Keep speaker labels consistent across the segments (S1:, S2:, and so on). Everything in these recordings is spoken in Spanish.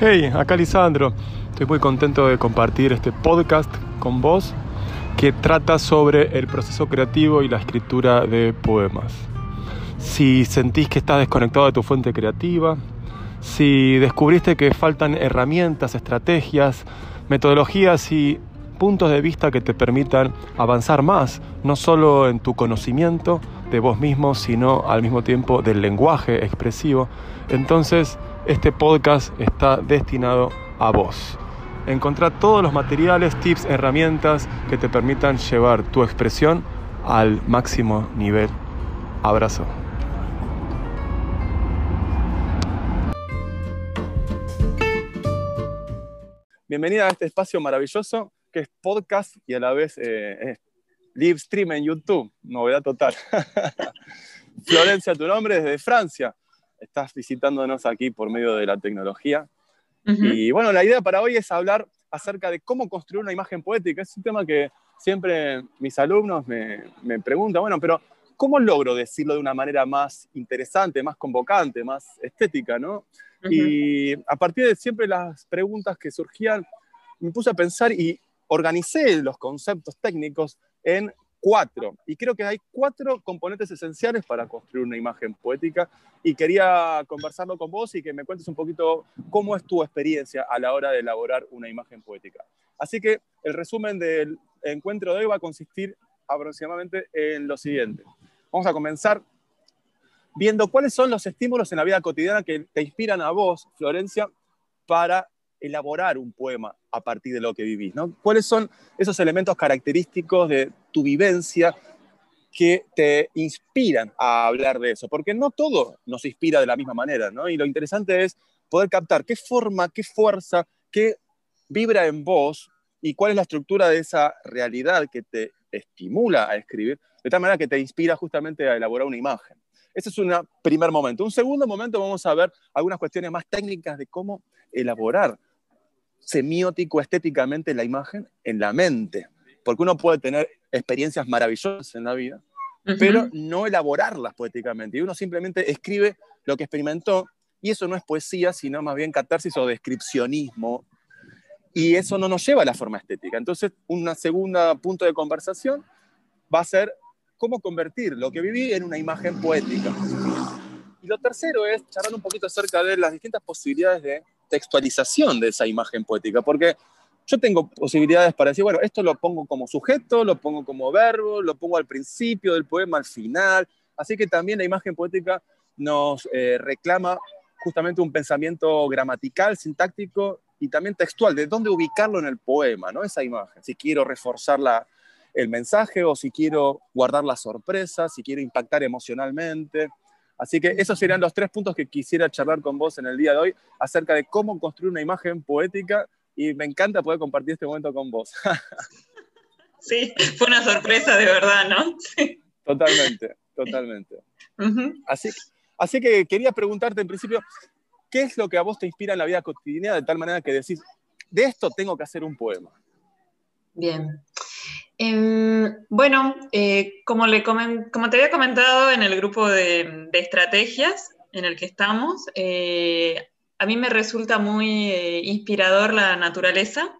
S1: Hey, acá Lisandro. Estoy muy contento de compartir este podcast con vos que trata sobre el proceso creativo y la escritura de poemas. Si sentís que estás desconectado de tu fuente creativa, si descubriste que faltan herramientas, estrategias, metodologías y puntos de vista que te permitan avanzar más, no solo en tu conocimiento de vos mismo, sino al mismo tiempo del lenguaje expresivo, entonces este podcast está destinado a vos. Encontrar todos los materiales, tips, herramientas que te permitan llevar tu expresión al máximo nivel. Abrazo. Bienvenida a este espacio maravilloso que es podcast y a la vez eh, live stream en YouTube. Novedad total. Florencia, tu nombre es de Francia. Estás visitándonos aquí por medio de la tecnología. Y bueno, la idea para hoy es hablar acerca de cómo construir una imagen poética. Es un tema que siempre mis alumnos me, me preguntan, bueno, pero ¿cómo logro decirlo de una manera más interesante, más convocante, más estética, no? Y a partir de siempre las preguntas que surgían, me puse a pensar y organicé los conceptos técnicos en cuatro. Y creo que hay cuatro componentes esenciales para construir una imagen poética. Y quería conversarlo con vos y que me cuentes un poquito cómo es tu experiencia a la hora de elaborar una imagen poética. Así que el resumen del encuentro de hoy va a consistir aproximadamente en lo siguiente. Vamos a comenzar viendo cuáles son los estímulos en la vida cotidiana que te inspiran a vos, Florencia, para elaborar un poema a partir de lo que vivís. ¿Cuáles son esos elementos característicos de tu vivencia que te inspiran a hablar de eso? Porque no todo nos inspira de la misma manera. Y lo interesante es poder captar qué forma, qué fuerza, qué vibra en vos y cuál es la estructura de esa realidad que te estimula a escribir, de tal manera que te inspira justamente a elaborar una imagen. Ese es un primer momento. Un segundo momento vamos a ver algunas cuestiones más técnicas de cómo elaborar semiótico estéticamente la imagen en la mente, porque uno puede tener experiencias maravillosas en la vida, pero no elaborarlas poéticamente, y uno simplemente escribe lo que experimentó, y eso no es poesía, sino más bien catarsis o descripcionismo, y eso no nos lleva a la forma estética. Entonces, un segundo punto de conversación va a ser cómo convertir lo que viví en una imagen poética. Y lo tercero es charlar un poquito acerca de las distintas posibilidades de textualización de esa imagen poética, porque yo tengo posibilidades para decir, bueno, esto lo pongo como sujeto, lo pongo como verbo, lo pongo al principio del poema, al final, así que también la imagen poética nos eh, reclama justamente un pensamiento gramatical, sintáctico y también textual, de dónde ubicarlo en el poema, ¿no? Esa imagen, si quiero reforzar la, el mensaje o si quiero guardar la sorpresa, si quiero impactar emocionalmente. Así que esos serían los tres puntos que quisiera charlar con vos en el día de hoy acerca de cómo construir una imagen poética y me encanta poder compartir este momento con vos.
S2: Sí, fue una sorpresa de verdad, ¿no? Sí.
S1: Totalmente, totalmente. así, así que quería preguntarte en principio, ¿qué es lo que a vos te inspira en la vida cotidiana de tal manera que decís, de esto tengo que hacer un poema?
S2: Bien. Em, bueno, eh, como, como te había comentado en el grupo de, estrategias en el que estamos, eh, a mí me resulta muy eh, inspirador la naturaleza,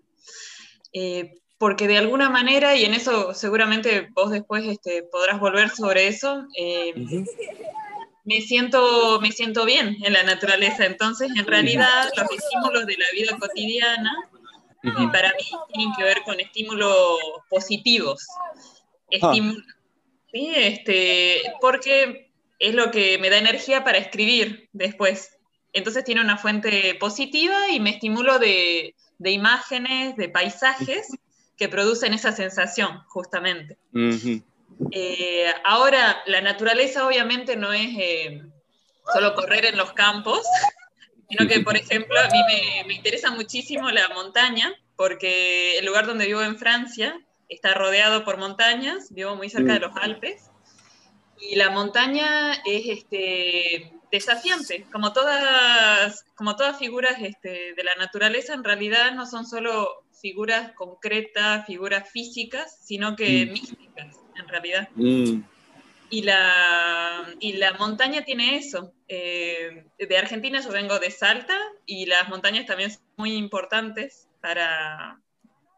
S2: porque de alguna manera, y en eso seguramente vos después este, podrás volver sobre eso, me, siento, me siento bien en la naturaleza. Entonces, en realidad, los estímulos de la vida cotidiana para mí tienen que ver con estímulos positivos. Ah. ¿sí? este, porque es lo que me da energía para escribir después. Entonces tiene una fuente positiva y me estimulo de, de imágenes, de paisajes que producen esa sensación, justamente. Eh, ahora, la naturaleza obviamente no es eh, solo correr en los campos, sino que, por ejemplo, a mí me, interesa muchísimo la montaña, porque el lugar donde vivo en Francia está rodeado por montañas, vivo muy cerca de los Alpes, y la montaña es este, desafiante, como todas, como todas figuras este, de la naturaleza, en realidad no son solo figuras concretas, figuras físicas, sino que mm. místicas, en realidad. Mm. Y la, y la montaña tiene eso. Eh, de Argentina yo vengo de Salta y las montañas también son muy importantes para,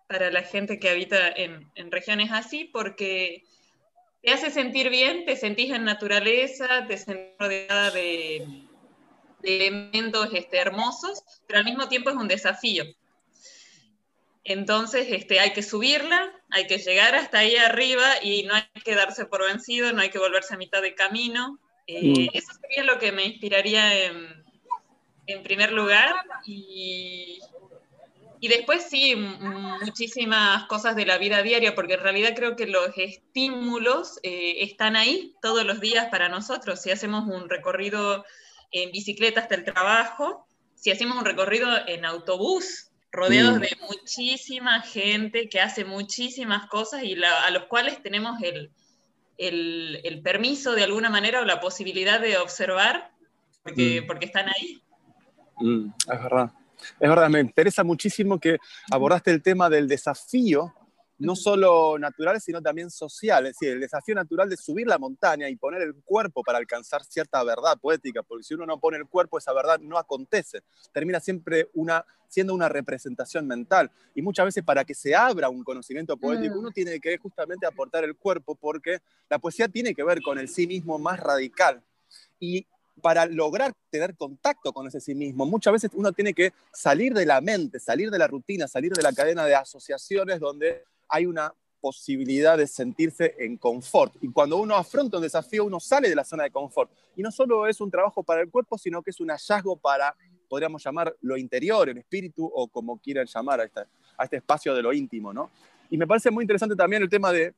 S2: para la gente que habita en, en regiones así porque te hace sentir bien, te sentís en naturaleza, te sentís rodeada de, de elementos este, hermosos, pero al mismo tiempo es un desafío. Entonces este, hay que subirla, hay que llegar hasta ahí arriba y no hay que darse por vencido, no hay que volverse a mitad de camino. Eh, mm. Eso sería lo que me inspiraría en, en primer lugar. Y, y, después sí, muchísimas cosas de la vida diaria, porque en realidad creo que los estímulos eh, están ahí todos los días para nosotros. Si hacemos un recorrido en bicicleta hasta el trabajo, si hacemos un recorrido en autobús, rodeados mm. de muchísima gente que hace muchísimas cosas y a los cuales tenemos el, permiso de alguna manera o la posibilidad de observar porque, mm. porque están ahí.
S1: Mm, es verdad. Es verdad, me interesa muchísimo que abordaste el tema del desafío no solo natural, sino también social. Es decir, el desafío natural de subir la montaña y poner el cuerpo para alcanzar cierta verdad poética, porque si uno no pone el cuerpo, esa verdad no acontece. Termina siempre una, siendo una representación mental. Y muchas veces para que se abra un conocimiento poético, mm. uno tiene que justamente aportar el cuerpo, porque la poesía tiene que ver con el sí mismo más radical. Y para lograr tener contacto con ese sí mismo, muchas veces uno tiene que salir de la mente, salir de la rutina, salir de la cadena de asociaciones donde hay una posibilidad de sentirse en confort. Y cuando uno afronta un desafío, uno sale de la zona de confort. Y no solo es un trabajo para el cuerpo, sino que es un hallazgo para, podríamos llamar, lo interior, el espíritu, o como quieran llamar a este, a este espacio de lo íntimo. ¿no? Y me parece muy interesante también el tema de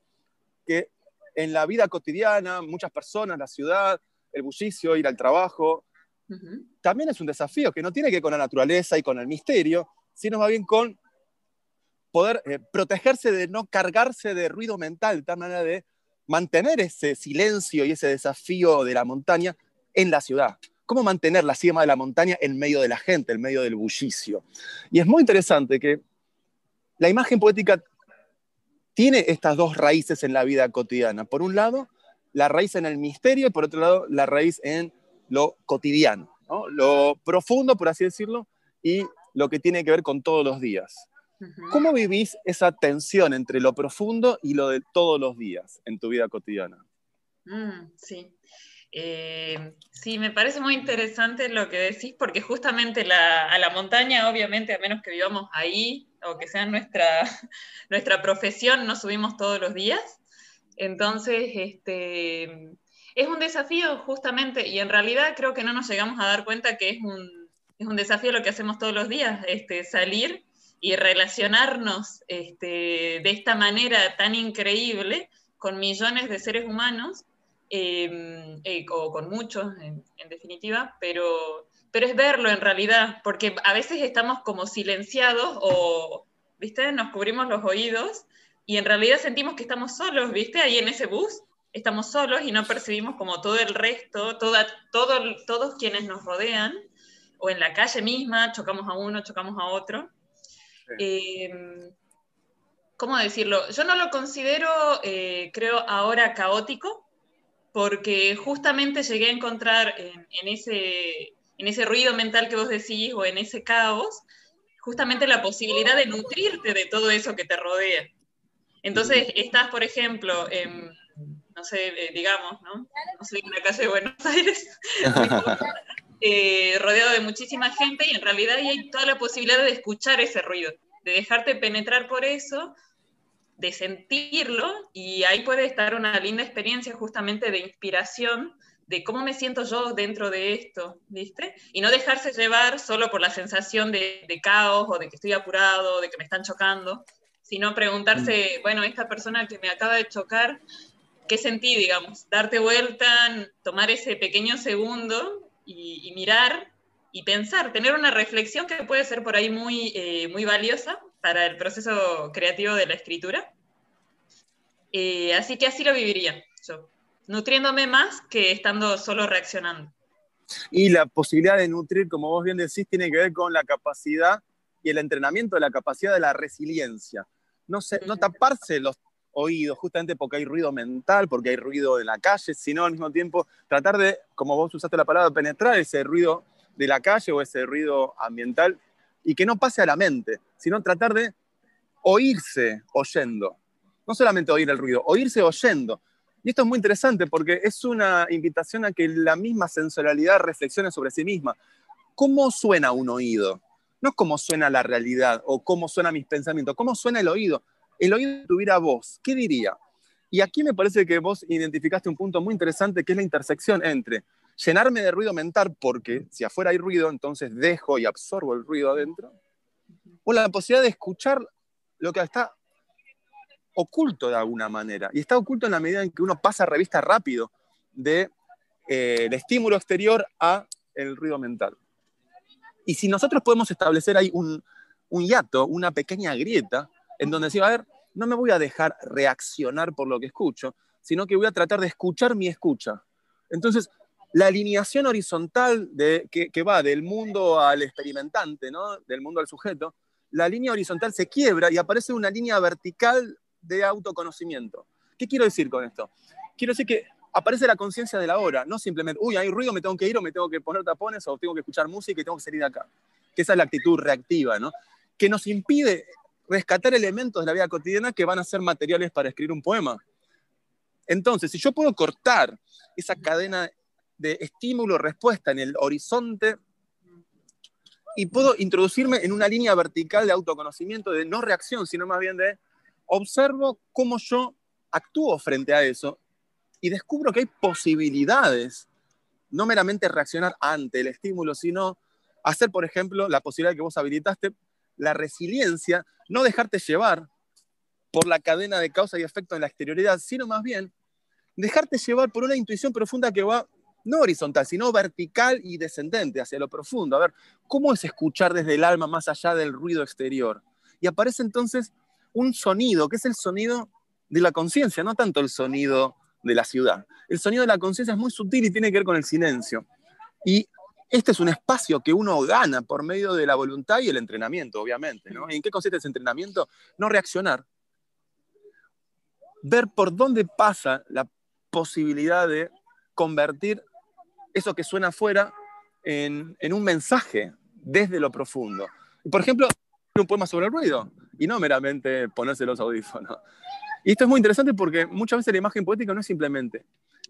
S1: que en la vida cotidiana, muchas personas, la ciudad, el bullicio, ir al trabajo, también es un desafío que no tiene que ver con la naturaleza y con el misterio, sino más bien con poder eh, protegerse de no cargarse de ruido mental, de tal manera de mantener ese silencio y ese desafío de la montaña en la ciudad. ¿Cómo mantener la cima de la montaña en medio de la gente, en medio del bullicio? Y es muy interesante que la imagen poética tiene estas dos raíces en la vida cotidiana. Por un lado, la raíz en el misterio y por otro lado, la raíz en lo cotidiano, lo profundo, por así decirlo, y lo que tiene que ver con todos los días. ¿Cómo vivís esa tensión entre lo profundo y lo de todos los días en tu vida cotidiana?
S2: Mm, sí. Eh, sí, me parece muy interesante lo que decís, porque justamente a la montaña, obviamente, a menos que vivamos ahí o que sea nuestra, nuestra profesión, no subimos todos los días. Entonces, este, es un desafío justamente, y en realidad creo que no nos llegamos a dar cuenta que es un, es un desafío lo que hacemos todos los días, este, salir y relacionarnos este, de esta manera tan increíble con millones de seres humanos, em, eh, o con muchos en, definitiva, pero, pero es verlo en realidad, porque a veces estamos como silenciados o, ¿viste? Nos cubrimos los oídos y en realidad sentimos que estamos solos, ¿viste? Ahí en ese bus estamos solos y no percibimos como todo el resto, toda, todo, todos quienes nos rodean, o en la calle misma, chocamos a uno, chocamos a otro. Em, ¿Cómo decirlo? Yo no lo considero, eh, creo, ahora caótico, porque justamente llegué a encontrar en, ese, en ese ruido mental que vos decís o en ese caos, justamente la posibilidad de nutrirte de todo eso que te rodea. Entonces, estás, por ejemplo, en, no sé, eh, digamos, ¿no? No sé, en la calle de Buenos Aires, Eh, rodeado de muchísima gente y en realidad hay toda la posibilidad de escuchar ese ruido, de dejarte penetrar por eso, de sentirlo y ahí puede estar una linda experiencia justamente de inspiración de cómo me siento yo dentro de esto, ¿viste? Y no dejarse llevar solo por la sensación de, caos o de que estoy apurado, de que me están chocando, sino preguntarse, mm. bueno, esta persona que me acaba de chocar, ¿qué sentí, digamos? Darte vuelta, tomar ese pequeño segundo y, mirar y pensar, tener una reflexión que puede ser por ahí muy, eh, muy valiosa para el proceso creativo de la escritura. Eh, así que así lo viviría yo, nutriéndome más que estando solo reaccionando.
S1: Y la posibilidad de nutrir, como vos bien decís, tiene que ver con la capacidad y el entrenamiento de la capacidad de la resiliencia. No, sé, no taparse los oído, justamente porque hay ruido mental, porque hay ruido en la calle, sino al mismo tiempo tratar de, como vos usaste la palabra, penetrar ese ruido de la calle o ese ruido ambiental y que no pase a la mente, sino tratar de oírse oyendo. No solamente oír el ruido, oírse oyendo. Y esto es muy interesante porque es una invitación a que la misma sensorialidad reflexione sobre sí misma. ¿Cómo suena un oído? No cómo suena la realidad o cómo suenan mis pensamientos, cómo suena el oído. El oído tuviera voz, ¿qué diría? Y aquí me parece que vos identificaste un punto muy interesante que es la intersección entre llenarme de ruido mental, porque si afuera hay ruido, entonces dejo y absorbo el ruido adentro, o la posibilidad de escuchar lo que está oculto de alguna manera. Y está oculto en la medida en que uno pasa revista rápido del de, eh, estímulo exterior a el ruido mental. Y si nosotros podemos establecer ahí un, un hiato, una pequeña grieta, en donde decimos, a ver, no me voy a dejar reaccionar por lo que escucho, sino que voy a tratar de escuchar mi escucha. Entonces, la alineación horizontal de, que, va del mundo al experimentante, ¿no? del mundo al sujeto, la línea horizontal se quiebra y aparece una línea vertical de autoconocimiento. ¿Qué quiero decir con esto? Quiero decir que aparece la conciencia de la hora, no simplemente, uy, hay ruido, me tengo que ir o me tengo que poner tapones o tengo que escuchar música y tengo que salir de acá. Que esa es la actitud reactiva, ¿no? Que nos impide rescatar elementos de la vida cotidiana que van a ser materiales para escribir un poema. Entonces, si yo puedo cortar esa cadena de estímulo-respuesta en el horizonte y puedo introducirme en una línea vertical de autoconocimiento, de no reacción, sino más bien de observo cómo yo actúo frente a eso y descubro que hay posibilidades, no meramente reaccionar ante el estímulo, sino hacer, por ejemplo, la posibilidad que vos habilitaste, la resiliencia, no dejarte llevar por la cadena de causa y efecto en la exterioridad, sino más bien dejarte llevar por una intuición profunda que va no horizontal, sino vertical y descendente hacia lo profundo. A ver, ¿cómo es escuchar desde el alma más allá del ruido exterior? Y aparece entonces un sonido, que es el sonido de la conciencia, no tanto el sonido de la ciudad. El sonido de la conciencia es muy sutil y tiene que ver con el silencio. Y este es un espacio que uno gana por medio de la voluntad y el entrenamiento, obviamente. ¿no? ¿En qué consiste ese entrenamiento? No reaccionar. Ver por dónde pasa la posibilidad de convertir eso que suena afuera en, un mensaje desde lo profundo. Por ejemplo, un poema sobre el ruido y no meramente ponerse los audífonos. Y esto es muy interesante porque muchas veces la imagen poética no es simplemente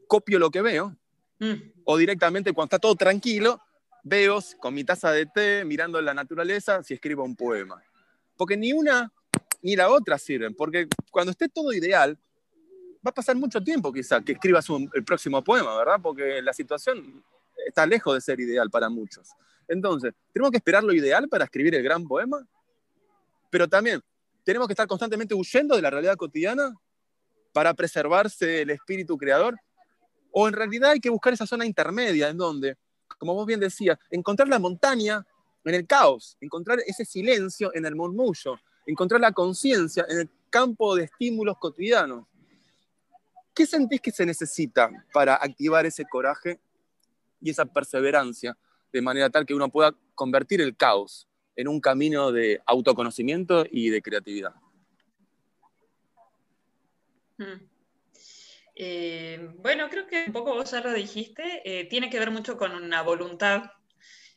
S1: copio lo que veo mm. o directamente cuando está todo tranquilo, veo con mi taza de té mirando la naturaleza si escribo un poema. Porque ni una ni la otra sirven, porque cuando esté todo ideal, va a pasar mucho tiempo quizá que escribas el próximo poema, ¿verdad? Porque la situación está lejos de ser ideal para muchos. Entonces, ¿tenemos que esperar lo ideal para escribir el gran poema? Pero también, ¿tenemos que estar constantemente huyendo de la realidad cotidiana para preservarse el espíritu creador? ¿O en realidad hay que buscar esa zona intermedia en donde, como vos bien decías, encontrar la montaña en el caos, encontrar ese silencio en el murmullo, encontrar la conciencia en el campo de estímulos cotidianos? ¿Qué sentís que se necesita para activar ese coraje y esa perseverancia de manera tal que uno pueda convertir el caos en un camino de autoconocimiento y de creatividad.
S2: Hmm. Eh, bueno, creo que un poco vos ya lo dijiste, eh, tiene que ver mucho con una voluntad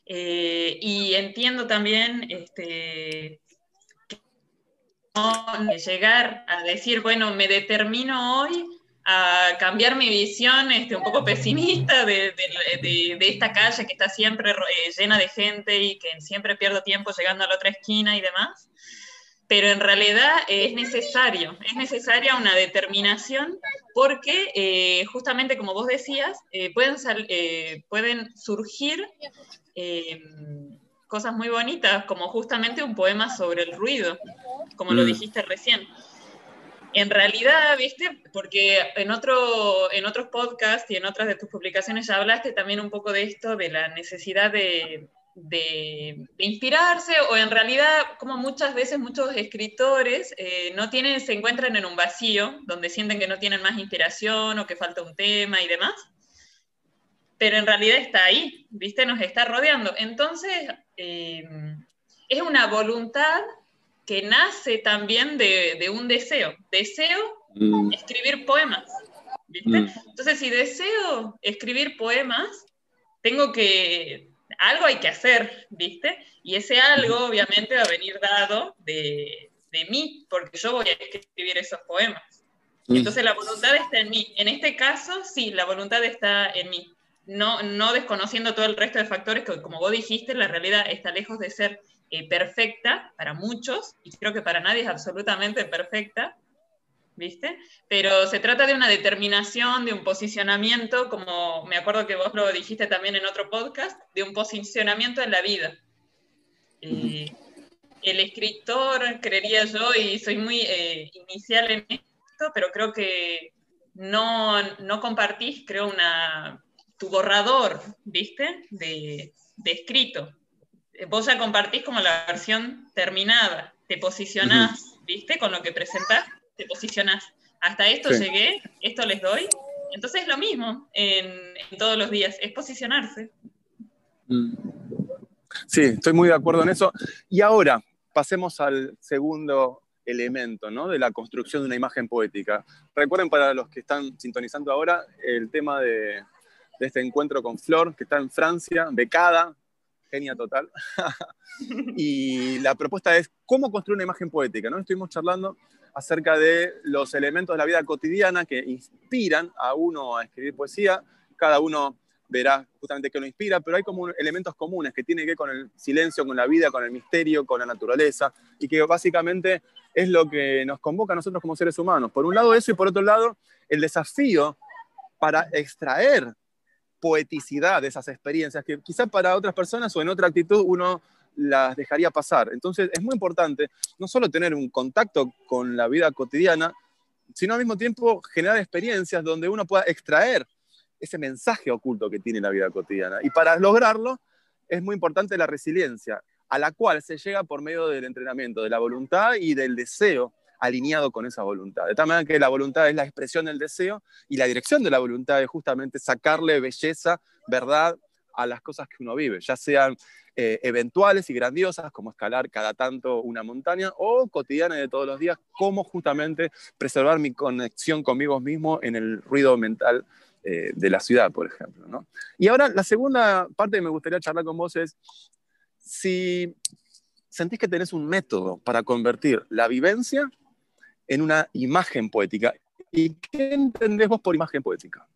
S2: eh, y entiendo también este, llegar a decir, bueno, me determino hoy a cambiar mi visión este, un poco pesimista de, esta calle que está siempre eh, llena de gente y que siempre pierdo tiempo llegando a la otra esquina y demás. Pero en realidad es necesario, es necesaria una determinación porque eh, justamente como vos decías, eh, pueden, pueden surgir cosas muy bonitas, como justamente un poema sobre el ruido, como lo mm. dijiste recién en realidad, viste, porque en, otro, en otros podcasts y en otras de tus publicaciones ya hablaste también un poco de esto, de la necesidad de, inspirarse, o en realidad, como muchas veces muchos escritores eh, no tienen, se encuentran en un vacío, donde sienten que no tienen más inspiración o que falta un tema y demás, pero en realidad está ahí, viste, nos está rodeando. Entonces, eh, es una voluntad que nace también de, un deseo, deseo mm. escribir poemas. ¿viste? Mm. Entonces, si deseo escribir poemas, tengo que, algo hay que hacer, ¿viste? Y ese algo obviamente va a venir dado de, de mí, porque yo voy a escribir esos poemas. Entonces la voluntad está en mí. En este caso, sí, la voluntad está en mí. No, no desconociendo todo el resto de factores que, como vos dijiste, la realidad está lejos de ser eh, perfecta para muchos, y creo que para nadie es absolutamente perfecta, ¿viste? Pero se trata de una determinación, de un posicionamiento, como me acuerdo que vos lo dijiste también en otro podcast, de un posicionamiento en la vida. Eh, el escritor, creería yo, y soy muy eh, inicial en esto, pero creo que no, no compartís, creo, una, tu borrador, ¿viste? De, de escrito. Vos ya compartís como la versión terminada, te posicionás, ¿viste? Con lo que presentás, te posicionás. Hasta esto llegué, esto les doy. Entonces es lo mismo en, en todos los días, es posicionarse.
S1: Mm. Sí, estoy muy de acuerdo en eso. Y ahora, pasemos al segundo elemento ¿no? de la construcción de una imagen poética. Recuerden para los que están sintonizando ahora el tema de, este encuentro con Flor, que está en Francia, becada, genia total. y la propuesta es cómo construir una imagen poética. ¿no? Estuvimos charlando acerca de los elementos de la vida cotidiana que inspiran a uno a escribir poesía. Cada uno verá justamente que lo inspira, pero hay como elementos comunes que tienen que ver con el silencio, con la vida, con el misterio, con la naturaleza, y que básicamente es lo que nos convoca a nosotros como seres humanos. Por un lado eso y por otro lado el desafío para extraer poeticidad de esas experiencias que quizás para otras personas o en otra actitud uno las dejaría pasar. Entonces es muy importante no solo tener un contacto con la vida cotidiana, sino al mismo tiempo generar experiencias donde uno pueda extraer ese mensaje oculto que tiene la vida cotidiana. Y para lograrlo es muy importante la resiliencia, a la cual se llega por medio del entrenamiento, de la voluntad y del deseo alineado con esa voluntad. De tal manera que la voluntad es la expresión del deseo y la dirección de la voluntad es justamente sacarle belleza, verdad a las cosas que uno vive, ya sean eh, eventuales y grandiosas, como escalar cada tanto una montaña, o cotidianas de todos los días, como justamente preservar mi conexión conmigo mismo en el ruido mental eh, de la ciudad, por ejemplo. ¿no? Y ahora la segunda parte que me gustaría charlar con vos es si sentís que tenés un método para convertir la vivencia en una imagen poética. ¿Y qué entendés vos por imagen poética?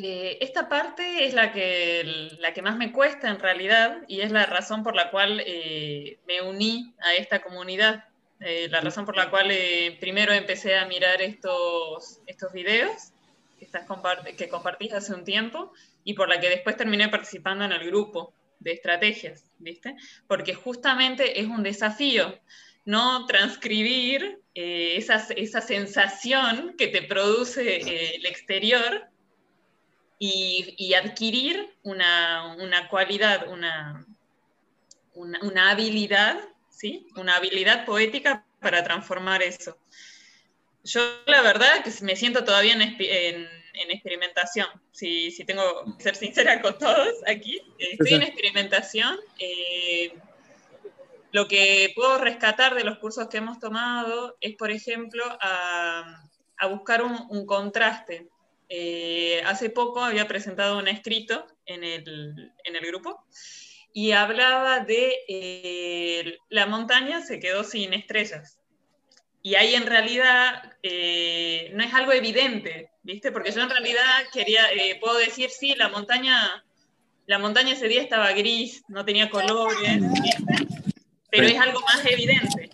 S2: Eh, esta parte es la que, la que más me cuesta en realidad y es la razón por la cual eh, me uní a esta comunidad. Eh, la razón por la cual eh, primero empecé a mirar estos, estos videos que, estás que compartís hace un tiempo y por la que después terminé participando en el grupo de estrategias, ¿viste? Porque justamente es un desafío no transcribir eh, esa, esa, sensación que te produce el exterior y, y adquirir una, una cualidad, una, una, una habilidad ¿sí? Una habilidad poética para transformar eso. Yo la verdad que me siento todavía en, experimentación, si, tengo que ser sincera con todos aquí, estoy en experimentación. Eh, lo que puedo rescatar de los cursos que hemos tomado es, por ejemplo, a, buscar un, contraste. Eh, hace poco había presentado un escrito en el, en el grupo y hablaba de eh, la montaña se quedó sin estrellas. Y ahí en realidad eh, no es algo evidente, ¿viste? Porque yo en realidad quería, eh, puedo decir, sí, la montaña, la montaña ese día estaba gris, no tenía colores, pero es algo más evidente.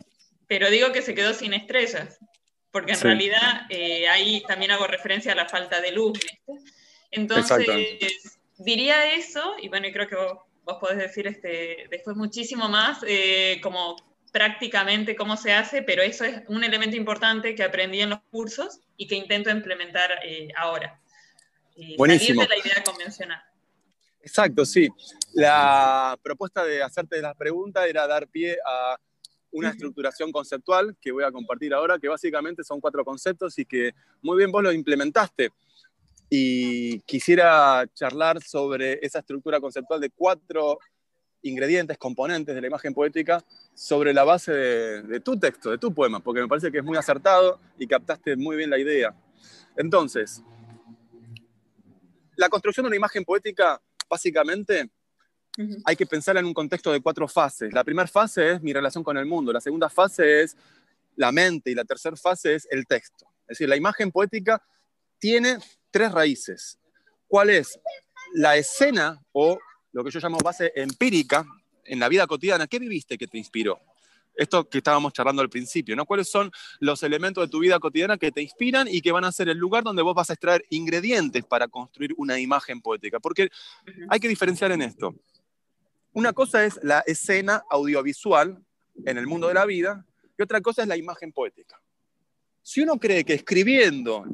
S2: Pero digo que se quedó sin estrellas, porque en realidad ahí también hago referencia a la falta de luz. Entonces, diría eso, y bueno, y creo que vos vos podés decir este, después muchísimo más, eh, como prácticamente cómo se hace, pero eso es un elemento importante que aprendí en los cursos y que intento implementar eh, ahora.
S1: Eh, Buenísimo.
S2: Salir de la idea convencional.
S1: Exacto, sí. La propuesta de hacerte las preguntas era dar pie a una estructuración conceptual que voy a compartir ahora, que básicamente son cuatro conceptos y que muy bien vos lo implementaste y quisiera charlar sobre esa estructura conceptual de cuatro ingredientes, componentes de la imagen poética sobre la base de, tu texto, de tu poema, porque me parece que es muy acertado y captaste muy bien la idea. Entonces, la construcción de una imagen poética, básicamente, hay que pensarla en un contexto de cuatro fases. La primera fase es mi relación con el mundo, la segunda fase es la mente y la tercera fase es el texto. Es decir, la imagen poética tiene tres raíces. ¿Cuál es? La escena o lo que yo llamo base empírica en la vida cotidiana. ¿Qué viviste que te inspiró? Esto que estábamos charlando al principio, ¿no? ¿Cuáles son los elementos de tu vida cotidiana que te inspiran y que van a ser el lugar donde vos vas a extraer ingredientes para construir una imagen poética? Porque hay que diferenciar en esto. Una cosa es la escena audiovisual en el mundo de la vida y otra cosa es la imagen poética. Si uno cree que escribiendo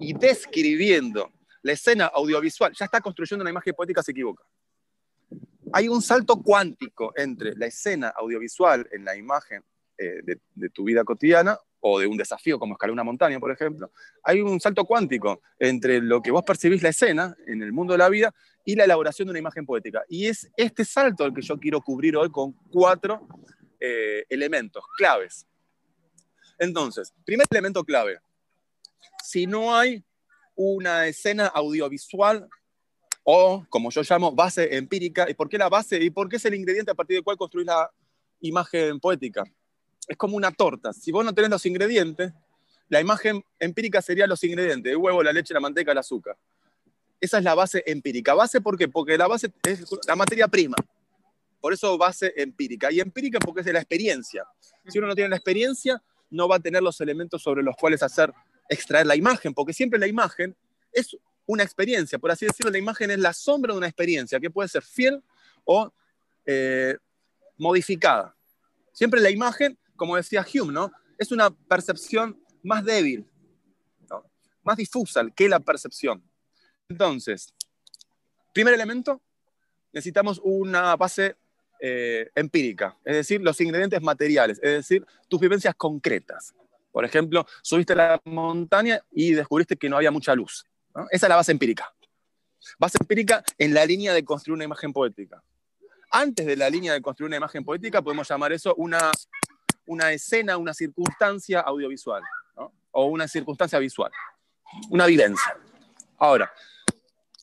S1: y describiendo la escena audiovisual ya está construyendo una imagen poética, se equivoca. Hay un salto cuántico entre la escena audiovisual en la imagen eh, de, tu vida cotidiana o de un desafío como escalar una montaña, por ejemplo. Hay un salto cuántico entre lo que vos percibís la escena en el mundo de la vida y la elaboración de una imagen poética. Y es este salto el que yo quiero cubrir hoy con cuatro eh, elementos claves. Entonces, primer elemento clave. Si no hay una escena audiovisual o, como yo llamo, base empírica. ¿Y por qué la base? ¿Y por qué es el ingrediente a partir del cual construís la imagen poética? Es como una torta. Si vos no tenés los ingredientes, la imagen empírica sería los ingredientes, el huevo, la leche, la manteca, el azúcar. Esa es la base empírica. ¿Base por qué? Porque la base es la materia prima. Por eso base empírica. Y empírica porque es de la experiencia. Si uno no tiene la experiencia, no va a tener los elementos sobre los cuales hacer extraer la imagen, porque siempre la imagen es una experiencia, por así decirlo, la imagen es la sombra de una experiencia que puede ser fiel o eh, modificada. Siempre la imagen, como decía Hume, ¿no? es una percepción más débil, más difusa que la percepción. Entonces, primer elemento, necesitamos una base eh, empírica, es decir, los ingredientes materiales, es decir, tus vivencias concretas. Por ejemplo, subiste a la montaña y descubriste que no había mucha luz. Esa es la base empírica. Base empírica en la línea de construir una imagen poética. Antes de la línea de construir una imagen poética, podemos llamar eso una, una escena, una circunstancia audiovisual, o una circunstancia visual, una vivencia. Ahora,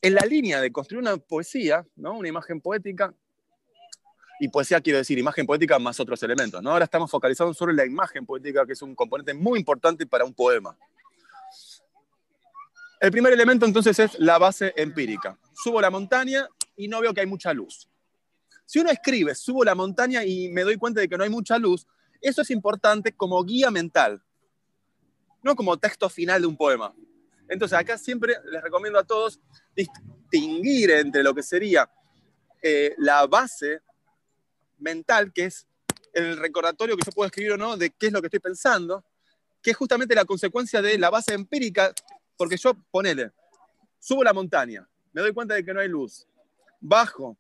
S1: en la línea de construir una poesía, ¿no? una imagen poética, y poesía quiero decir imagen poética más otros elementos. ¿no? Ahora estamos focalizados sobre la imagen poética, que es un componente muy importante para un poema. El primer elemento entonces es la base empírica. Subo la montaña y no veo que hay mucha luz. Si uno escribe, subo la montaña y me doy cuenta de que no hay mucha luz, eso es importante como guía mental, no como texto final de un poema. Entonces acá siempre les recomiendo a todos distinguir entre lo que sería eh, la base mental, que es el recordatorio que yo puedo escribir o no de qué es lo que estoy pensando, que es justamente la consecuencia de la base empírica, porque yo, ponele, subo la montaña, me doy cuenta de que no hay luz, bajo,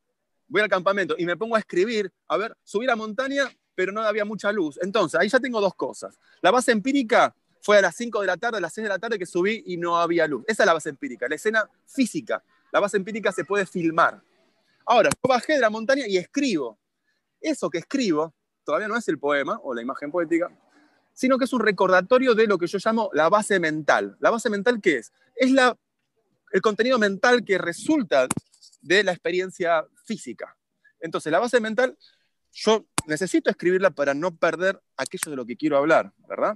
S1: voy al campamento y me pongo a escribir, a ver, subí la montaña, pero no había mucha luz. Entonces, ahí ya tengo dos cosas. La base empírica fue a las 5 de la tarde, a las 6 de la tarde que subí y no había luz. Esa es la base empírica, la escena física. La base empírica se puede filmar. Ahora, yo bajé de la montaña y escribo eso que escribo todavía no es el poema o la imagen poética, sino que es un recordatorio de lo que yo llamo la base mental. ¿La base mental qué es? Es la, el contenido mental que resulta de la experiencia física. Entonces, la base mental, yo necesito escribirla para no perder aquello de lo que quiero hablar, ¿verdad?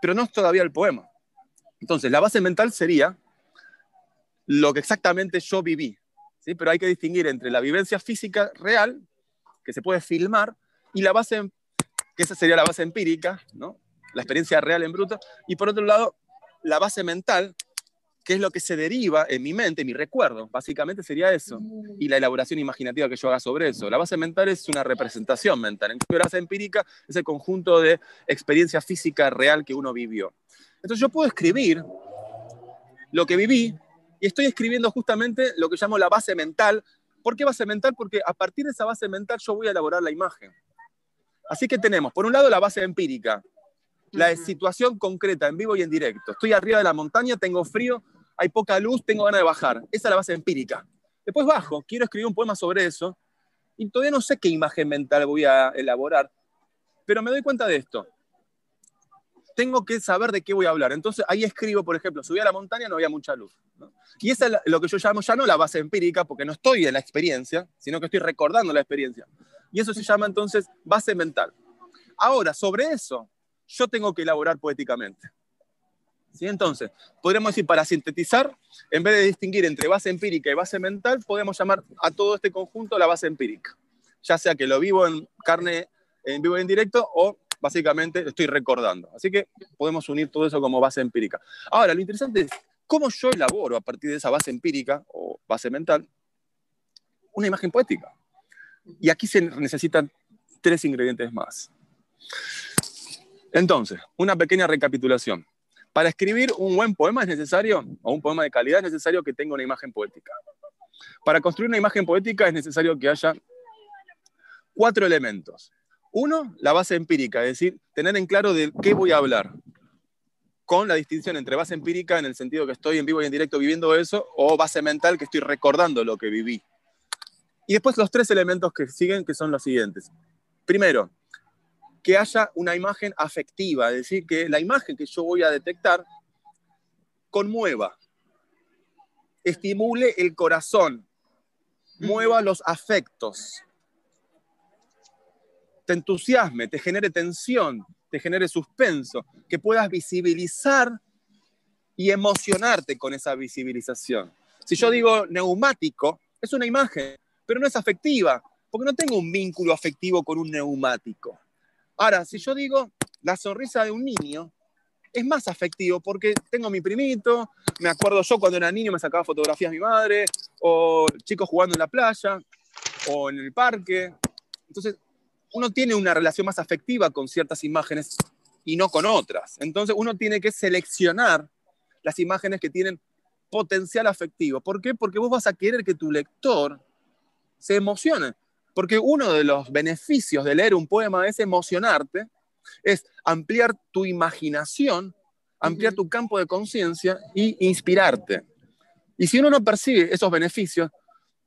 S1: Pero no es todavía el poema. Entonces, la base mental sería lo que exactamente yo viví, ¿sí? Pero hay que distinguir entre la vivencia física real que se puede filmar, y la base, que esa sería la base empírica, ¿no? la experiencia real en bruto, y por otro lado, la base mental, que es lo que se deriva en mi mente, mi recuerdo, básicamente sería eso, y la elaboración imaginativa que yo haga sobre eso. La base mental es una representación mental, en cambio la base empírica es el conjunto de experiencia física real que uno vivió. Entonces yo puedo escribir lo que viví, y estoy escribiendo justamente lo que llamo la base mental, ¿Por qué base mental? Porque a partir de esa base mental yo voy a elaborar la imagen. Así que tenemos, por un lado, la base empírica, la situación concreta, en vivo y en directo. Estoy arriba de la montaña, tengo frío, hay poca luz, tengo ganas de bajar. Esa es la base empírica. Después bajo, quiero escribir un poema sobre eso. y todavía no sé qué imagen mental voy a elaborar, pero me doy cuenta de esto. Tengo que saber de qué voy a hablar. Entonces ahí escribo, por ejemplo, subí a la montaña, no había mucha luz. Y esa es lo que yo llamo ya no la base empírica, porque no estoy en la experiencia, sino que estoy recordando la experiencia. Y eso se llama entonces base mental. Ahora, sobre eso, yo tengo que elaborar poéticamente. ¿Sí? Entonces, podríamos decir, para sintetizar, en vez de distinguir entre base empírica y base mental, podemos llamar a todo este conjunto la base empírica. Ya sea que lo vivo en carne, en vivo y en directo, o básicamente estoy recordando. Así que podemos unir todo eso como base empírica. Ahora, lo interesante es cómo yo elaboro a partir de esa base empírica o base mental una imagen poética. Y aquí se necesitan tres ingredientes más. Entonces, una pequeña recapitulación. Para escribir un buen poema es necesario, o un poema de calidad, es necesario que tenga una imagen poética. Para construir una imagen poética es necesario que haya cuatro elementos. Uno, la base empírica, es decir, tener en claro de qué voy a hablar, con la distinción entre base empírica en el sentido que estoy en vivo y en directo viviendo eso, o base mental que estoy recordando lo que viví. Y después los tres elementos que siguen, que son los siguientes. Primero, que haya una imagen afectiva, es decir, que la imagen que yo voy a detectar conmueva, estimule el corazón, mueva los afectos, te entusiasme, te genere tensión, te genere suspenso, que puedas visibilizar y emocionarte con esa visibilización. Si yo digo neumático, es una imagen, pero no es afectiva, porque no tengo un vínculo afectivo con un neumático. Ahora, si yo digo la sonrisa de un niño, es más afectivo porque tengo mi primito, me acuerdo yo cuando era niño me sacaba fotografías mi madre, o chicos jugando en la playa, o en el parque. Entonces, uno tiene una relación más afectiva con ciertas imágenes y no con otras. Entonces, uno tiene que seleccionar las imágenes que tienen potencial afectivo. ¿Por qué? Porque vos vas a querer que tu lector se emocione. Porque uno de los beneficios de leer un poema es emocionarte, es ampliar tu imaginación, ampliar tu campo de conciencia y inspirarte. Y si uno no percibe esos beneficios,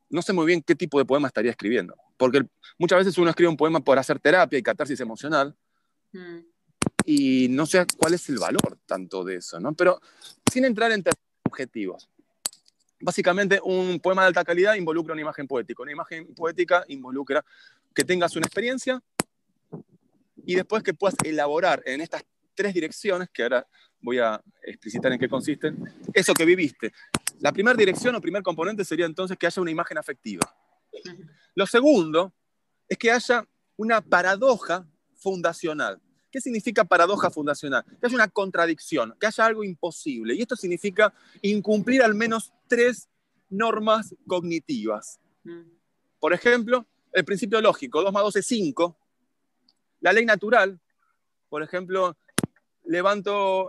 S1: no sé muy bien qué tipo de poema estaría escribiendo. Porque muchas veces uno escribe un poema por hacer terapia y catarsis emocional. Mm. Y no sé cuál es el valor tanto de eso, ¿no? Pero sin entrar en objetivos. Básicamente, un poema de alta calidad involucra una imagen poética. Una imagen poética involucra que tengas una experiencia y después que puedas elaborar en estas tres direcciones, que ahora voy a explicitar en qué consisten, eso que viviste. La primera dirección o primer componente sería entonces que haya una imagen afectiva. Lo segundo es que haya una paradoja fundacional. ¿Qué significa paradoja fundacional? Que haya una contradicción, que haya algo imposible. Y esto significa incumplir al menos tres normas cognitivas. Por ejemplo, el principio lógico, 2 más 2 es 5. La ley natural, por ejemplo, levanto,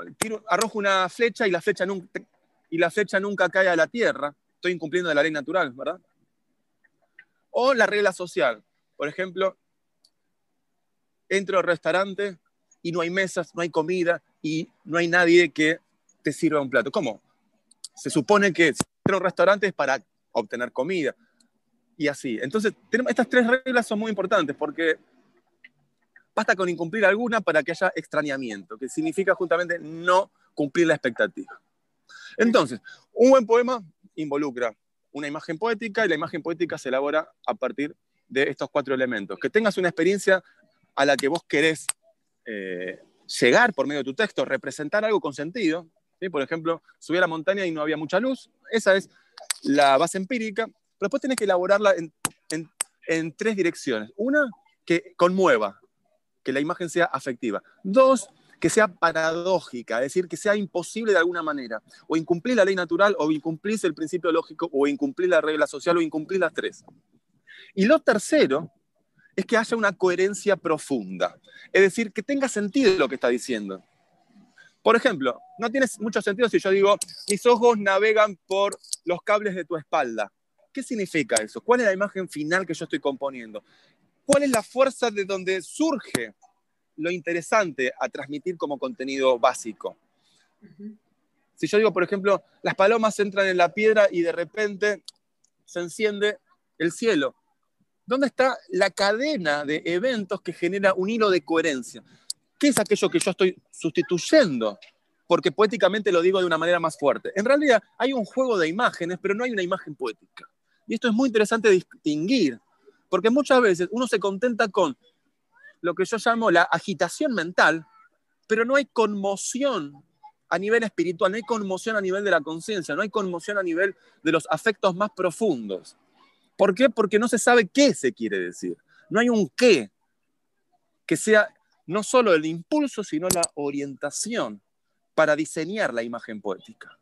S1: arrojo una flecha y la flecha, nunca, y la flecha nunca cae a la tierra. Estoy incumpliendo la ley natural, ¿verdad? O la regla social. Por ejemplo, entro al restaurante y no hay mesas, no hay comida y no hay nadie que te sirva un plato. ¿Cómo? Se supone que entro a un restaurante es para obtener comida y así. Entonces, estas tres reglas son muy importantes porque basta con incumplir alguna para que haya extrañamiento, que significa justamente no cumplir la expectativa. Entonces, un buen poema involucra una imagen poética y la imagen poética se elabora a partir de estos cuatro elementos. Que tengas una experiencia a la que vos querés eh, llegar por medio de tu texto, representar algo con sentido. Por ejemplo, subí a la montaña y no había mucha luz. Esa es la base empírica. Pero después tenés que elaborarla en, tres direcciones. Una, que conmueva, que la imagen sea afectiva. Dos, que sea paradójica, es decir, que sea imposible de alguna manera. O incumplir la ley natural, o incumplir el principio lógico, o incumplir la regla social, o incumplir las tres. Y lo tercero es que haya una coherencia profunda. Es decir, que tenga sentido lo que está diciendo. Por ejemplo, no tiene mucho sentido si yo digo, mis ojos navegan por los cables de tu espalda. ¿Qué significa eso? ¿Cuál es la imagen final que yo estoy componiendo? ¿Cuál es la fuerza de donde surge lo interesante a transmitir como contenido básico? Si yo digo, por ejemplo, las palomas entran en la piedra y de repente se enciende el cielo. ¿Dónde está la cadena de eventos que genera un hilo de coherencia? ¿Qué es aquello que yo estoy sustituyendo? Porque poéticamente lo digo de una manera más fuerte. En realidad hay un juego de imágenes, pero no hay una imagen poética. Y esto es muy interesante distinguir, porque muchas veces uno se contenta con lo que yo llamo la agitación mental, pero no hay conmoción a nivel espiritual, no hay conmoción a nivel de la conciencia, no hay conmoción a nivel de los afectos más profundos. ¿Por qué? Porque no se sabe qué se quiere decir. No hay un qué que sea no solo el impulso, sino la orientación para diseñar la imagen poética.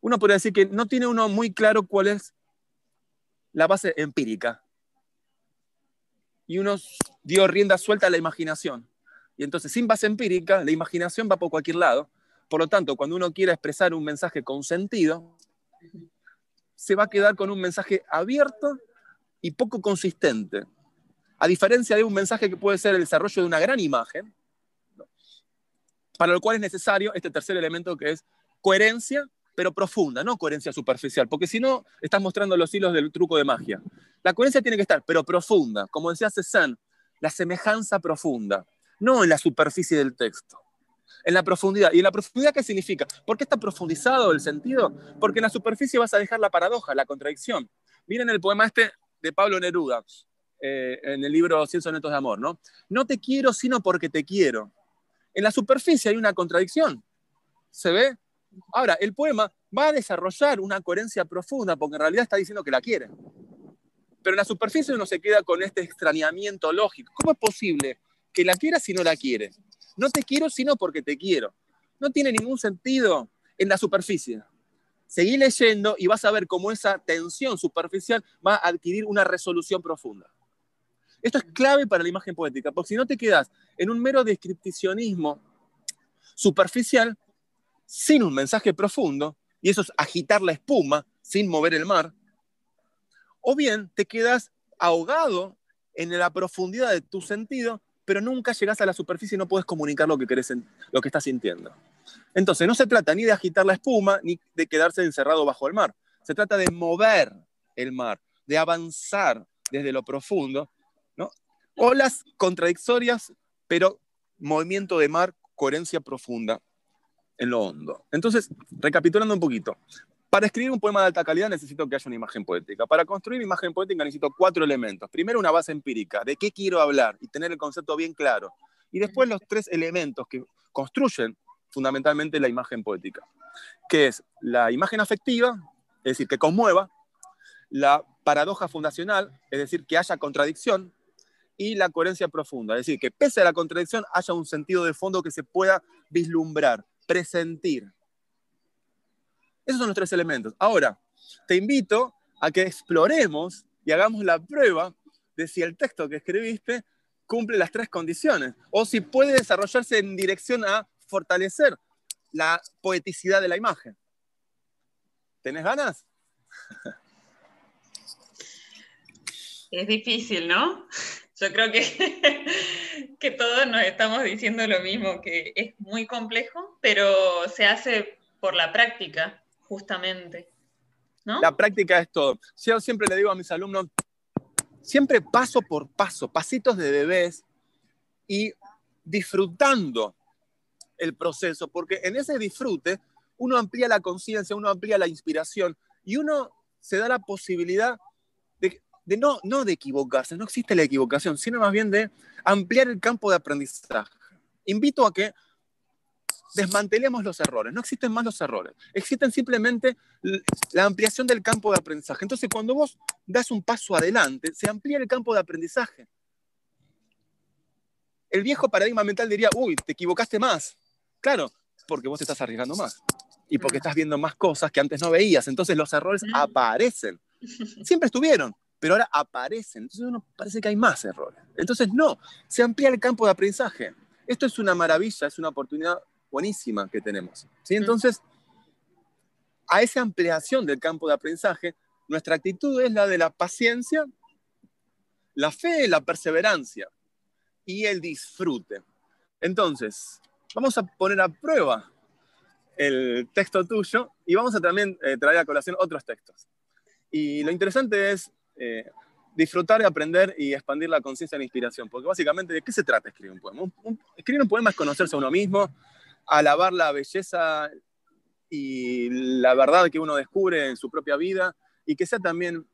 S1: Uno podría decir que no tiene uno muy claro cuál es la base empírica. Y uno dio rienda suelta a la imaginación. Y entonces, sin base empírica, la imaginación va por cualquier lado por lo tanto, cuando uno quiera expresar un mensaje con sentido, se va a quedar con un mensaje abierto y poco consistente. A diferencia de un mensaje que puede ser el desarrollo de una gran imagen, para lo cual es necesario este tercer elemento que es coherencia, pero profunda, no coherencia superficial, porque si no, estás mostrando los hilos del truco de magia. La coherencia tiene que estar, pero profunda, como decía Cézanne, la semejanza profunda, no en la superficie del texto en la profundidad. ¿Y en la profundidad qué significa? ¿Por qué está profundizado el sentido? Porque en la superficie vas a dejar la paradoja, la contradicción. Miren el poema este de Pablo Neruda, eh, en el libro Cien sonetos de amor, ¿no? No te quiero sino porque te quiero. En la superficie hay una contradicción. ¿Se ve? Ahora, el poema va a desarrollar una coherencia profunda porque en realidad está diciendo que la quiere. Pero en la superficie uno se queda con este extrañamiento lógico. ¿Cómo es posible que la quiera si no la quiere? No te quiero sino porque te quiero. No tiene ningún sentido en la superficie. Seguí leyendo y vas a ver cómo esa tensión superficial va a adquirir una resolución profunda. Esto es clave para la imagen poética, porque si no te quedas en un mero descripcionismo superficial, sin un mensaje profundo, y eso es agitar la espuma sin mover el mar, o bien te quedas ahogado en la profundidad de tu sentido pero nunca llegas a la superficie y no puedes comunicar lo que, querés, lo que estás sintiendo. Entonces, no se trata ni de agitar la espuma, ni de quedarse encerrado bajo el mar. Se trata de mover el mar, de avanzar desde lo profundo. Olas contradictorias, pero movimiento de mar, coherencia profunda en lo hondo. Entonces, recapitulando un poquito, para escribir un poema de alta calidad necesito que haya una imagen poética. Para construir imagen poética necesito cuatro elementos. Primero, una base empírica, de qué quiero hablar y tener el concepto bien claro. Y después los tres elementos que construyen fundamentalmente la imagen poética, que es la imagen afectiva, es decir, que conmueva, la paradoja fundacional, es decir, que haya contradicción, y la coherencia profunda, es decir, que pese a la contradicción haya un sentido de fondo que se pueda vislumbrar, presentir. Esos son los tres elementos. Ahora, te invito a que exploremos y hagamos la prueba de si el texto que escribiste cumple las tres condiciones o si puede desarrollarse en dirección a fortalecer la poeticidad de la imagen. ¿Tenés ganas?
S2: Es difícil, ¿no? Yo creo que, que todos nos estamos diciendo lo mismo, que es muy complejo, pero se hace por la práctica justamente. ¿no?
S1: La práctica es todo. Yo siempre le digo a mis alumnos, siempre paso por paso, pasitos de bebés y disfrutando el proceso, porque en ese disfrute uno amplía la conciencia, uno amplía la inspiración y uno se da la posibilidad de, no, no de equivocarse, no existe la equivocación, sino más bien de ampliar el campo de aprendizaje. Invito a que desmantelemos los errores. No existen más los errores. Existen simplemente la ampliación del campo de aprendizaje. Entonces, cuando vos das un paso adelante, se amplía el campo de aprendizaje. El viejo paradigma mental diría, uy, te equivocaste más. Claro, porque vos te estás arriesgando más. Y porque estás viendo más cosas que antes no veías. Entonces los errores aparecen. Siempre estuvieron, pero ahora aparecen. Entonces uno parece que hay más errores. Entonces no, se amplía el campo de aprendizaje. Esto es una maravilla, es una oportunidad buenísima que tenemos. ¿sí? Entonces, a esa ampliación del campo de aprendizaje, nuestra actitud es la de la paciencia, la fe, la perseverancia y el disfrute. Entonces, vamos a poner a prueba el texto tuyo y vamos a también eh, traer a colación otros textos. Y lo interesante es, eh, disfrutar, aprender y expandir la conciencia la inspiración. Porque básicamente, ¿de qué se trata escribir un poema? escribir un poema es conocerse a uno mismo, alabar la belleza y la verdad que uno descubre en su propia vida y que sea también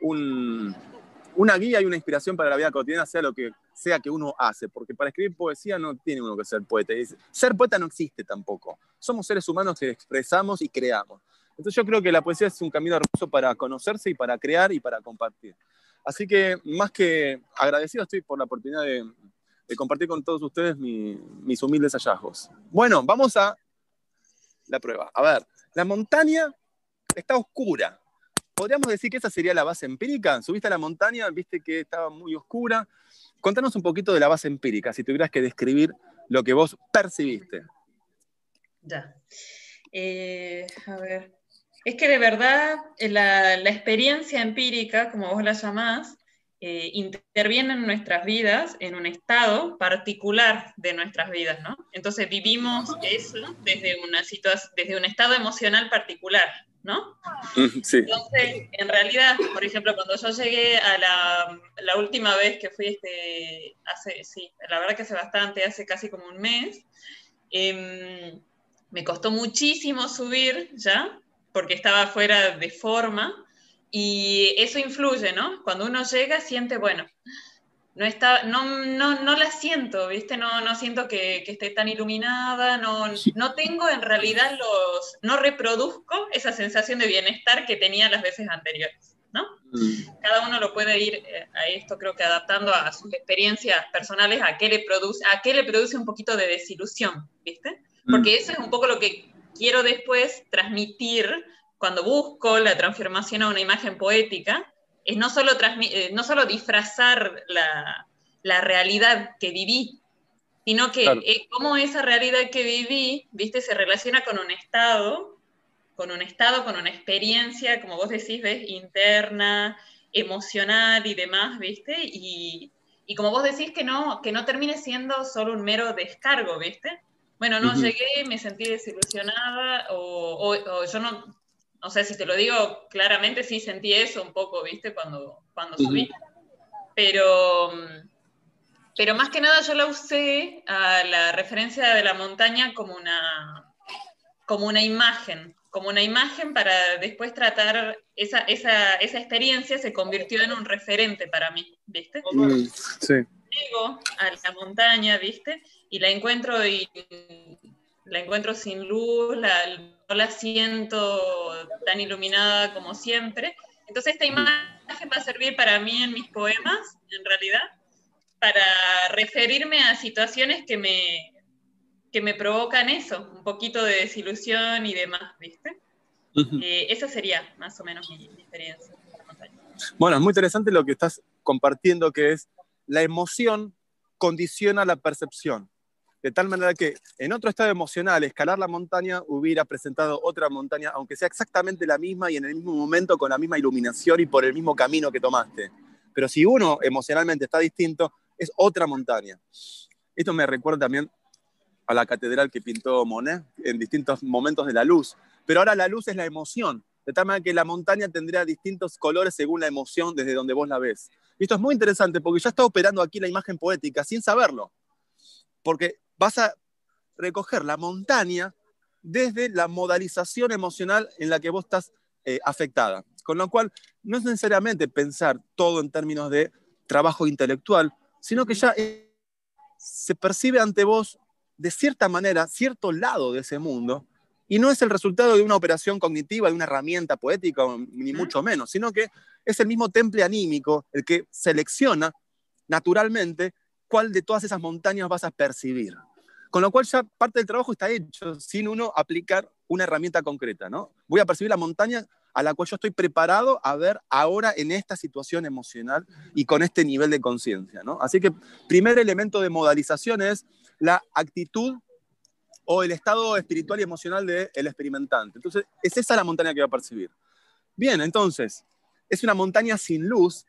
S1: una guía y una inspiración para la vida cotidiana, sea lo que sea que uno hace, porque para escribir poesía no tiene uno que ser poeta. Ser poeta no existe tampoco. Somos seres humanos que expresamos y creamos. Entonces yo creo que la poesía es un camino hermoso para conocerse y para crear y para compartir. Así que más que agradecido estoy por la oportunidad de, compartir con todos ustedes mis humildes hallazgos. Bueno, vamos a la prueba. A ver, la montaña está oscura. ¿Podríamos decir que esa sería la base empírica? Subiste a la montaña, viste que estaba muy oscura. Contanos un poquito de la base empírica, si tuvieras que describir lo que vos percibiste.
S2: Ya. Eh, a ver. Es que de verdad eh, la, experiencia empírica, como vos la llamás, eh, interviene en nuestras vidas en un estado particular de nuestras vidas, ¿no? Entonces vivimos eso desde, una desde un estado emocional particular, ¿no? Sí. Entonces, en realidad, por ejemplo, cuando yo llegué a la, última vez que fui, este, hace, sí, la verdad que hace bastante, hace casi como un mes, em, me costó muchísimo subir ya, porque estaba fuera de forma, y eso influye, ¿no? Cuando uno llega, siente, bueno, no, está, no, no, no la siento, ¿viste? No, no siento que, que, esté tan iluminada, no, no tengo en realidad los, no reproduzco esa sensación de bienestar que tenía las veces anteriores, ¿no? Mm. Cada uno lo puede ir eh, a esto, creo que adaptando a sus experiencias personales, a qué le produce, a qué le produce un poquito de desilusión, ¿viste? Mm. Porque eso es un poco lo que quiero después transmitir cuando busco la transformación a una imagen poética, es no solo, eh, no solo disfrazar la, la, realidad que viví, sino que cómo esa realidad que viví, viste, se relaciona con un estado, con un estado, con una experiencia, como vos decís, ves, interna, emocional y demás, viste, y, y como vos decís que no, que no termine siendo solo un mero descargo, viste. Bueno, no llegué, me sentí desilusionada, o, o, yo no, no sé si te lo digo claramente, sí sentí eso un poco, ¿viste? Cuando, cuando subí. Pero, pero más que nada yo la usé a la referencia de la montaña como una, como una imagen, como una imagen para después tratar esa, esa, esa experiencia se convirtió en un referente para mí, ¿viste? Mm, sí. Llego a la montaña, ¿viste? Y la encuentro y la encuentro sin luz, no la siento tan iluminada como siempre. Entonces esta imagen va a servir para mí en mis poemas, en realidad, para referirme a situaciones que me, que me provocan eso, un poquito de desilusión y demás, ¿viste? Eh, esa sería más o menos mi, mi experiencia.
S1: Bueno, es muy interesante lo que estás compartiendo, que es la emoción condiciona la percepción de tal manera que en otro estado emocional, escalar la montaña hubiera presentado otra montaña, aunque sea exactamente la misma y en el mismo momento con la misma iluminación y por el mismo camino que tomaste. Pero si uno emocionalmente está distinto, es otra montaña. Esto me recuerda también a la catedral que pintó Monet en distintos momentos de la luz. Pero ahora la luz es la emoción, de tal manera que la montaña tendría distintos colores según la emoción desde donde vos la ves. Y esto es muy interesante porque ya está operando aquí la imagen poética sin saberlo. Porque vas a recoger la montaña desde la modalización emocional en la que vos estás eh, afectada. Con lo cual, no es necesariamente pensar todo en términos de trabajo intelectual, sino que ya eh, se percibe ante vos de cierta manera cierto lado de ese mundo y no es el resultado de una operación cognitiva, de una herramienta poética, ni mucho menos, sino que es el mismo temple anímico el que selecciona naturalmente cuál de todas esas montañas vas a percibir. Con lo cual ya parte del trabajo está hecho sin uno aplicar una herramienta concreta, ¿no? Voy a percibir la montaña a la cual yo estoy preparado a ver ahora en esta situación emocional y con este nivel de conciencia, ¿no? Así que primer elemento de modalización es la actitud o el estado espiritual y emocional del experimentante. Entonces, es esa la montaña que va a percibir. Bien, entonces, es una montaña sin luz.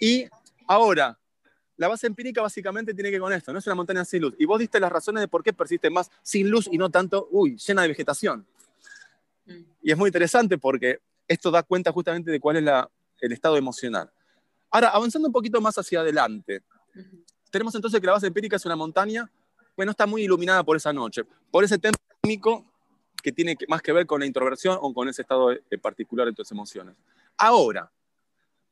S1: Y ahora, la base empírica básicamente tiene que ver con esto, no es una montaña sin luz. Y vos diste las razones de por qué persiste más sin luz y no tanto, uy, llena de vegetación. Mm. Y es muy interesante porque esto da cuenta justamente de cuál es la el estado emocional. Ahora, avanzando un poquito más hacia adelante, tenemos entonces que la base empírica es una montaña, bueno, está muy iluminada por esa noche, por ese tema que tiene más que ver con la introversión o con ese estado particular de tus emociones. Ahora,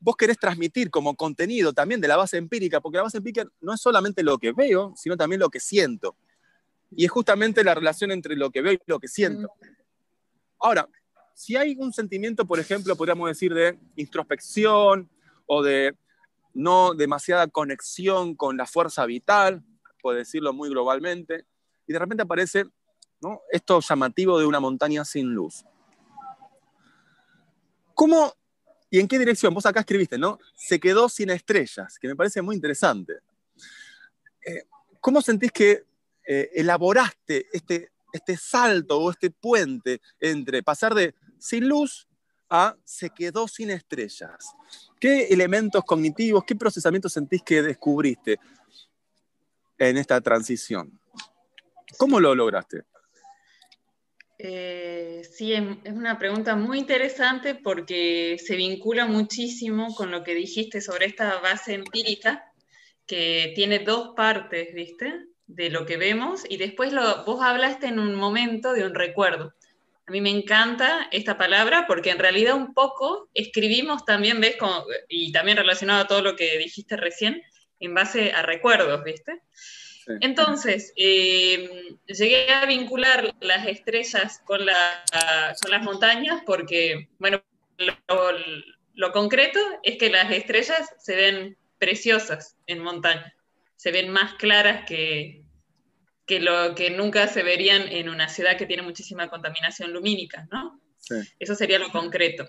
S1: vos querés transmitir como contenido también de la base empírica, porque la base empírica no es solamente lo que veo, sino también lo que siento. Y es justamente la relación entre lo que veo y lo que siento. Ahora, si hay un sentimiento, por ejemplo, podríamos decir de introspección o de no demasiada conexión con la fuerza vital, por decirlo muy globalmente, y de repente aparece ¿no? esto llamativo de una montaña sin luz. ¿Cómo ¿Y en qué dirección? Vos acá escribiste, ¿no? Se quedó sin estrellas, que me parece muy interesante. Eh, ¿Cómo sentís que eh, elaboraste este, este salto o este puente entre pasar de sin luz a se quedó sin estrellas? ¿Qué elementos cognitivos, qué procesamientos sentís que descubriste en esta transición? ¿Cómo lo lograste?
S2: Eh, sí, es, una pregunta muy interesante porque se vincula muchísimo con lo que dijiste sobre esta base empírica, que tiene dos partes, ¿viste? De lo que vemos, y después lo, vos hablaste en un momento de un recuerdo. A mí me encanta esta palabra porque en realidad un poco escribimos también, ¿ves? y también relacionado a todo lo que dijiste recién, en base a recuerdos, ¿viste? Entonces, eh, llegué a vincular las estrellas con, las montañas porque, bueno, lo, concreto es que las estrellas se ven preciosas en montaña, se ven más claras que, lo que nunca se verían en una ciudad que tiene muchísima contaminación lumínica, ¿no? Eso sería lo concreto.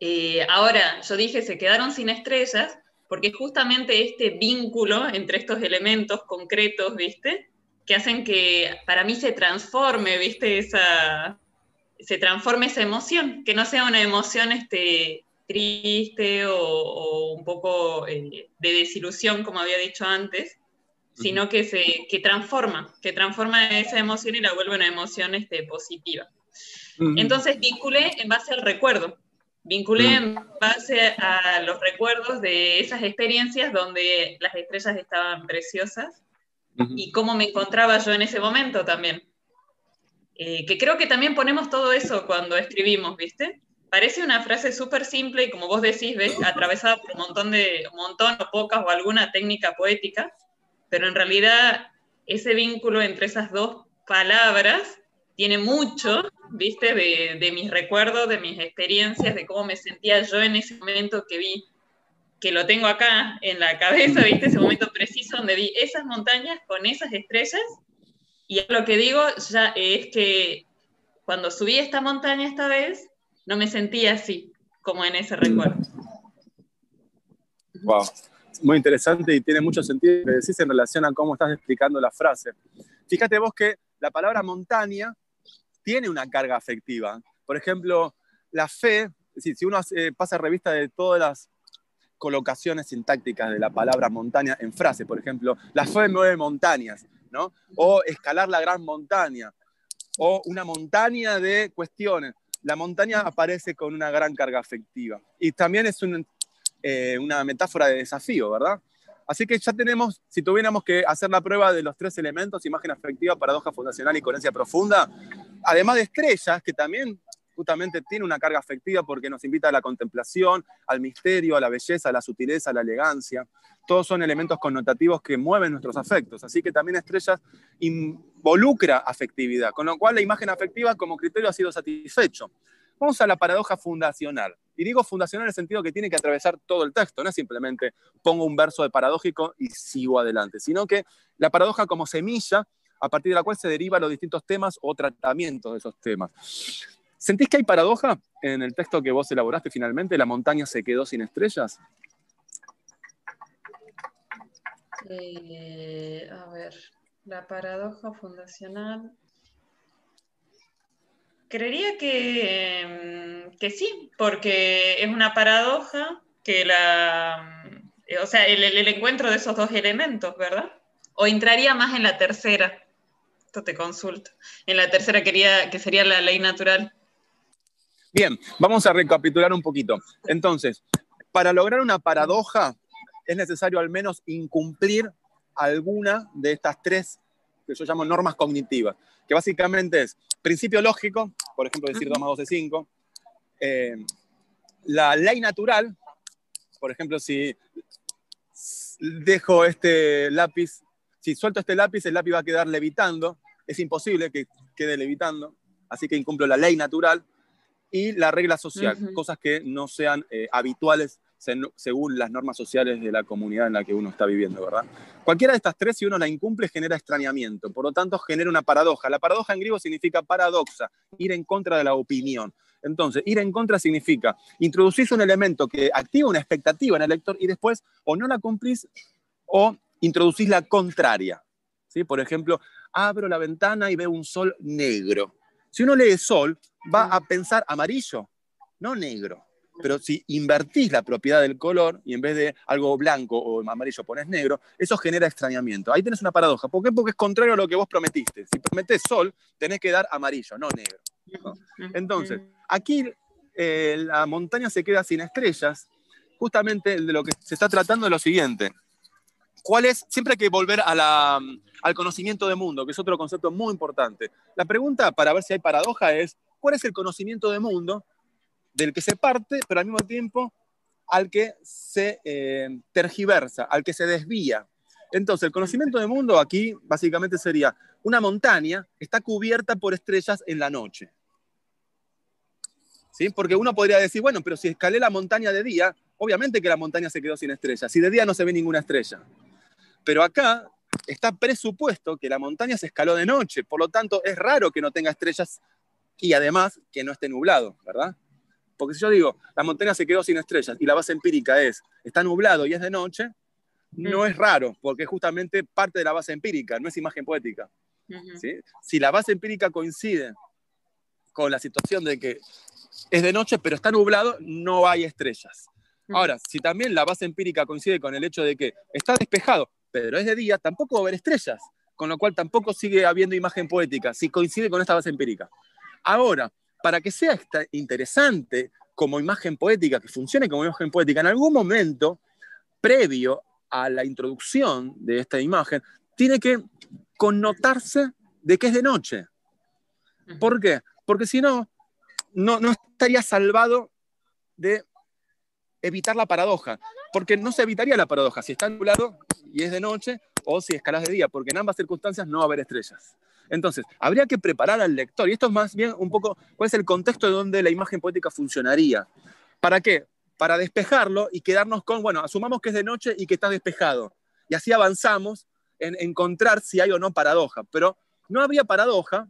S2: Eh, ahora, yo dije, se quedaron sin estrellas porque justamente este vínculo entre estos elementos concretos, ¿viste? Que hacen que para mí se transforme, ¿viste? Esa, se transforme esa emoción, que no sea una emoción este, triste o, un poco eh, de desilusión, como había dicho antes, sino que se que transforma, que transforma esa emoción y la vuelve una emoción este, positiva. Entonces vinculé en base al recuerdo, Vinculé en base a los recuerdos de esas experiencias donde las estrellas estaban preciosas y cómo me encontraba yo en ese momento también. Eh, que creo que también ponemos todo eso cuando escribimos, ¿viste? Parece una frase súper simple y como vos decís, ¿ves? atravesada por un montón de, un montón o pocas o alguna técnica poética, pero en realidad ese vínculo entre esas dos palabras tiene mucho, viste, de, mis recuerdos, de mis experiencias, de cómo me sentía yo en ese momento que vi, que lo tengo acá en la cabeza, viste, ese momento preciso donde vi esas montañas con esas estrellas. Y lo que digo ya es que cuando subí esta montaña esta vez, no me sentía así, como en ese recuerdo.
S1: Wow, muy interesante y tiene mucho sentido lo que decís en relación a cómo estás explicando la frase. Fíjate vos que la palabra montaña tiene una carga afectiva. Por ejemplo, la fe, si uno pasa revista de todas las colocaciones sintácticas de la palabra montaña en frase, por ejemplo, la fe mueve montañas, ¿no? O escalar la gran montaña, o una montaña de cuestiones. La montaña aparece con una gran carga afectiva. Y también es eh, una metáfora de desafío, ¿verdad? Así que ya tenemos, si tuviéramos que hacer la prueba de los tres elementos, imagen afectiva, paradoja fundacional y coherencia profunda, además de estrellas, que también justamente tiene una carga afectiva porque nos invita a la contemplación, al misterio, a la belleza, a la sutileza, a la elegancia. Todos son elementos connotativos que mueven nuestros afectos. Así que también estrellas involucra afectividad, con lo cual la imagen afectiva como criterio ha sido satisfecho. Vamos a la paradoja fundacional. Y digo fundacional en el sentido que tiene que atravesar todo el texto, no es simplemente pongo un verso de paradójico y sigo adelante, sino que la paradoja como semilla a partir de la cual se derivan los distintos temas o tratamientos de esos temas. ¿Sentís que hay paradoja en el texto que vos elaboraste finalmente? ¿La montaña se quedó sin estrellas?
S2: Eh, a ver, la paradoja fundacional. Creería que, que sí, porque es una paradoja que la. O sea, el encuentro de esos dos elementos, ¿verdad? O entraría más en la tercera te consulto. En la tercera quería que sería la ley natural.
S1: Bien, vamos a recapitular un poquito. Entonces, Para lograr una paradoja es necesario al menos incumplir alguna de estas tres que yo llamo normas cognitivas, que básicamente es principio lógico, por ejemplo, decir 2 más 2 es 5, eh, la ley natural, por ejemplo, si dejo este lápiz, si suelto este lápiz, el lápiz va a quedar levitando, es imposible que quede levitando, así que incumplo la ley natural y la regla social, cosas que no sean eh, habituales según las normas sociales de la comunidad en la que uno está viviendo, ¿verdad? Cualquiera de estas tres, si uno la incumple, genera extrañamiento, por lo tanto genera una paradoja. La paradoja en griego significa paradoxa, ir en contra de la opinión. Entonces, ir en contra significa introducís un elemento que activa una expectativa en el lector y después o no la cumplís o introducís la contraria. ¿sí? Por ejemplo, abro la ventana y veo un sol negro. Si uno lee sol, va a pensar amarillo, no negro. Pero si invertís la propiedad del color y en vez de algo blanco o amarillo pones negro, eso genera extrañamiento. Ahí tenés una paradoja. ¿Por qué? Porque es contrario a lo que vos prometiste. Si prometés sol, tenés que dar amarillo, no negro. Entonces, aquí eh, la montaña se queda sin estrellas. Justamente de lo que se está tratando es lo siguiente. ¿Cuál es? Siempre hay que volver al conocimiento de mundo, que es otro concepto muy importante. La pregunta para ver si hay paradoja es, ¿cuál es el conocimiento de mundo del que se parte, pero al mismo tiempo al que se eh, tergiversa, al que se desvía? Entonces, el conocimiento de mundo aquí básicamente sería una montaña está cubierta por estrellas en la noche. ¿Sí? Porque uno podría decir, bueno, pero si escalé la montaña de día, obviamente que la montaña se quedó sin estrellas. Si de día no se ve ninguna estrella. Pero acá está presupuesto que la montaña se escaló de noche, por lo tanto es raro que no tenga estrellas y además que no esté nublado, ¿verdad? Porque si yo digo, la montaña se quedó sin estrellas y la base empírica es, está nublado y es de noche, no mm. es raro, porque es justamente parte de la base empírica, no es imagen poética. Si la base empírica coincide con la situación de que es de noche, pero está nublado, no hay estrellas. Ahora, si también la base empírica coincide con el hecho de que está despejado, pero es de día, tampoco va a haber estrellas, con lo cual tampoco sigue habiendo imagen poética, si coincide con esta base empírica. Ahora, para que sea interesante como imagen poética, que funcione como imagen poética, en algún momento previo a la introducción de esta imagen, tiene que connotarse de que es de noche. ¿Por qué? Porque si no, no, estaría salvado de evitar la paradoja, porque no se evitaría la paradoja si está nublado y es de noche o si escalas de día, porque en ambas circunstancias no va a haber estrellas. Entonces, habría que preparar al lector, y esto es más bien un poco, ¿cuál es el contexto de donde la imagen poética funcionaría? ¿Para qué? Para despejarlo y quedarnos con, bueno, asumamos que es de noche y que está despejado, y así avanzamos en encontrar si hay o no paradoja. Pero no había paradoja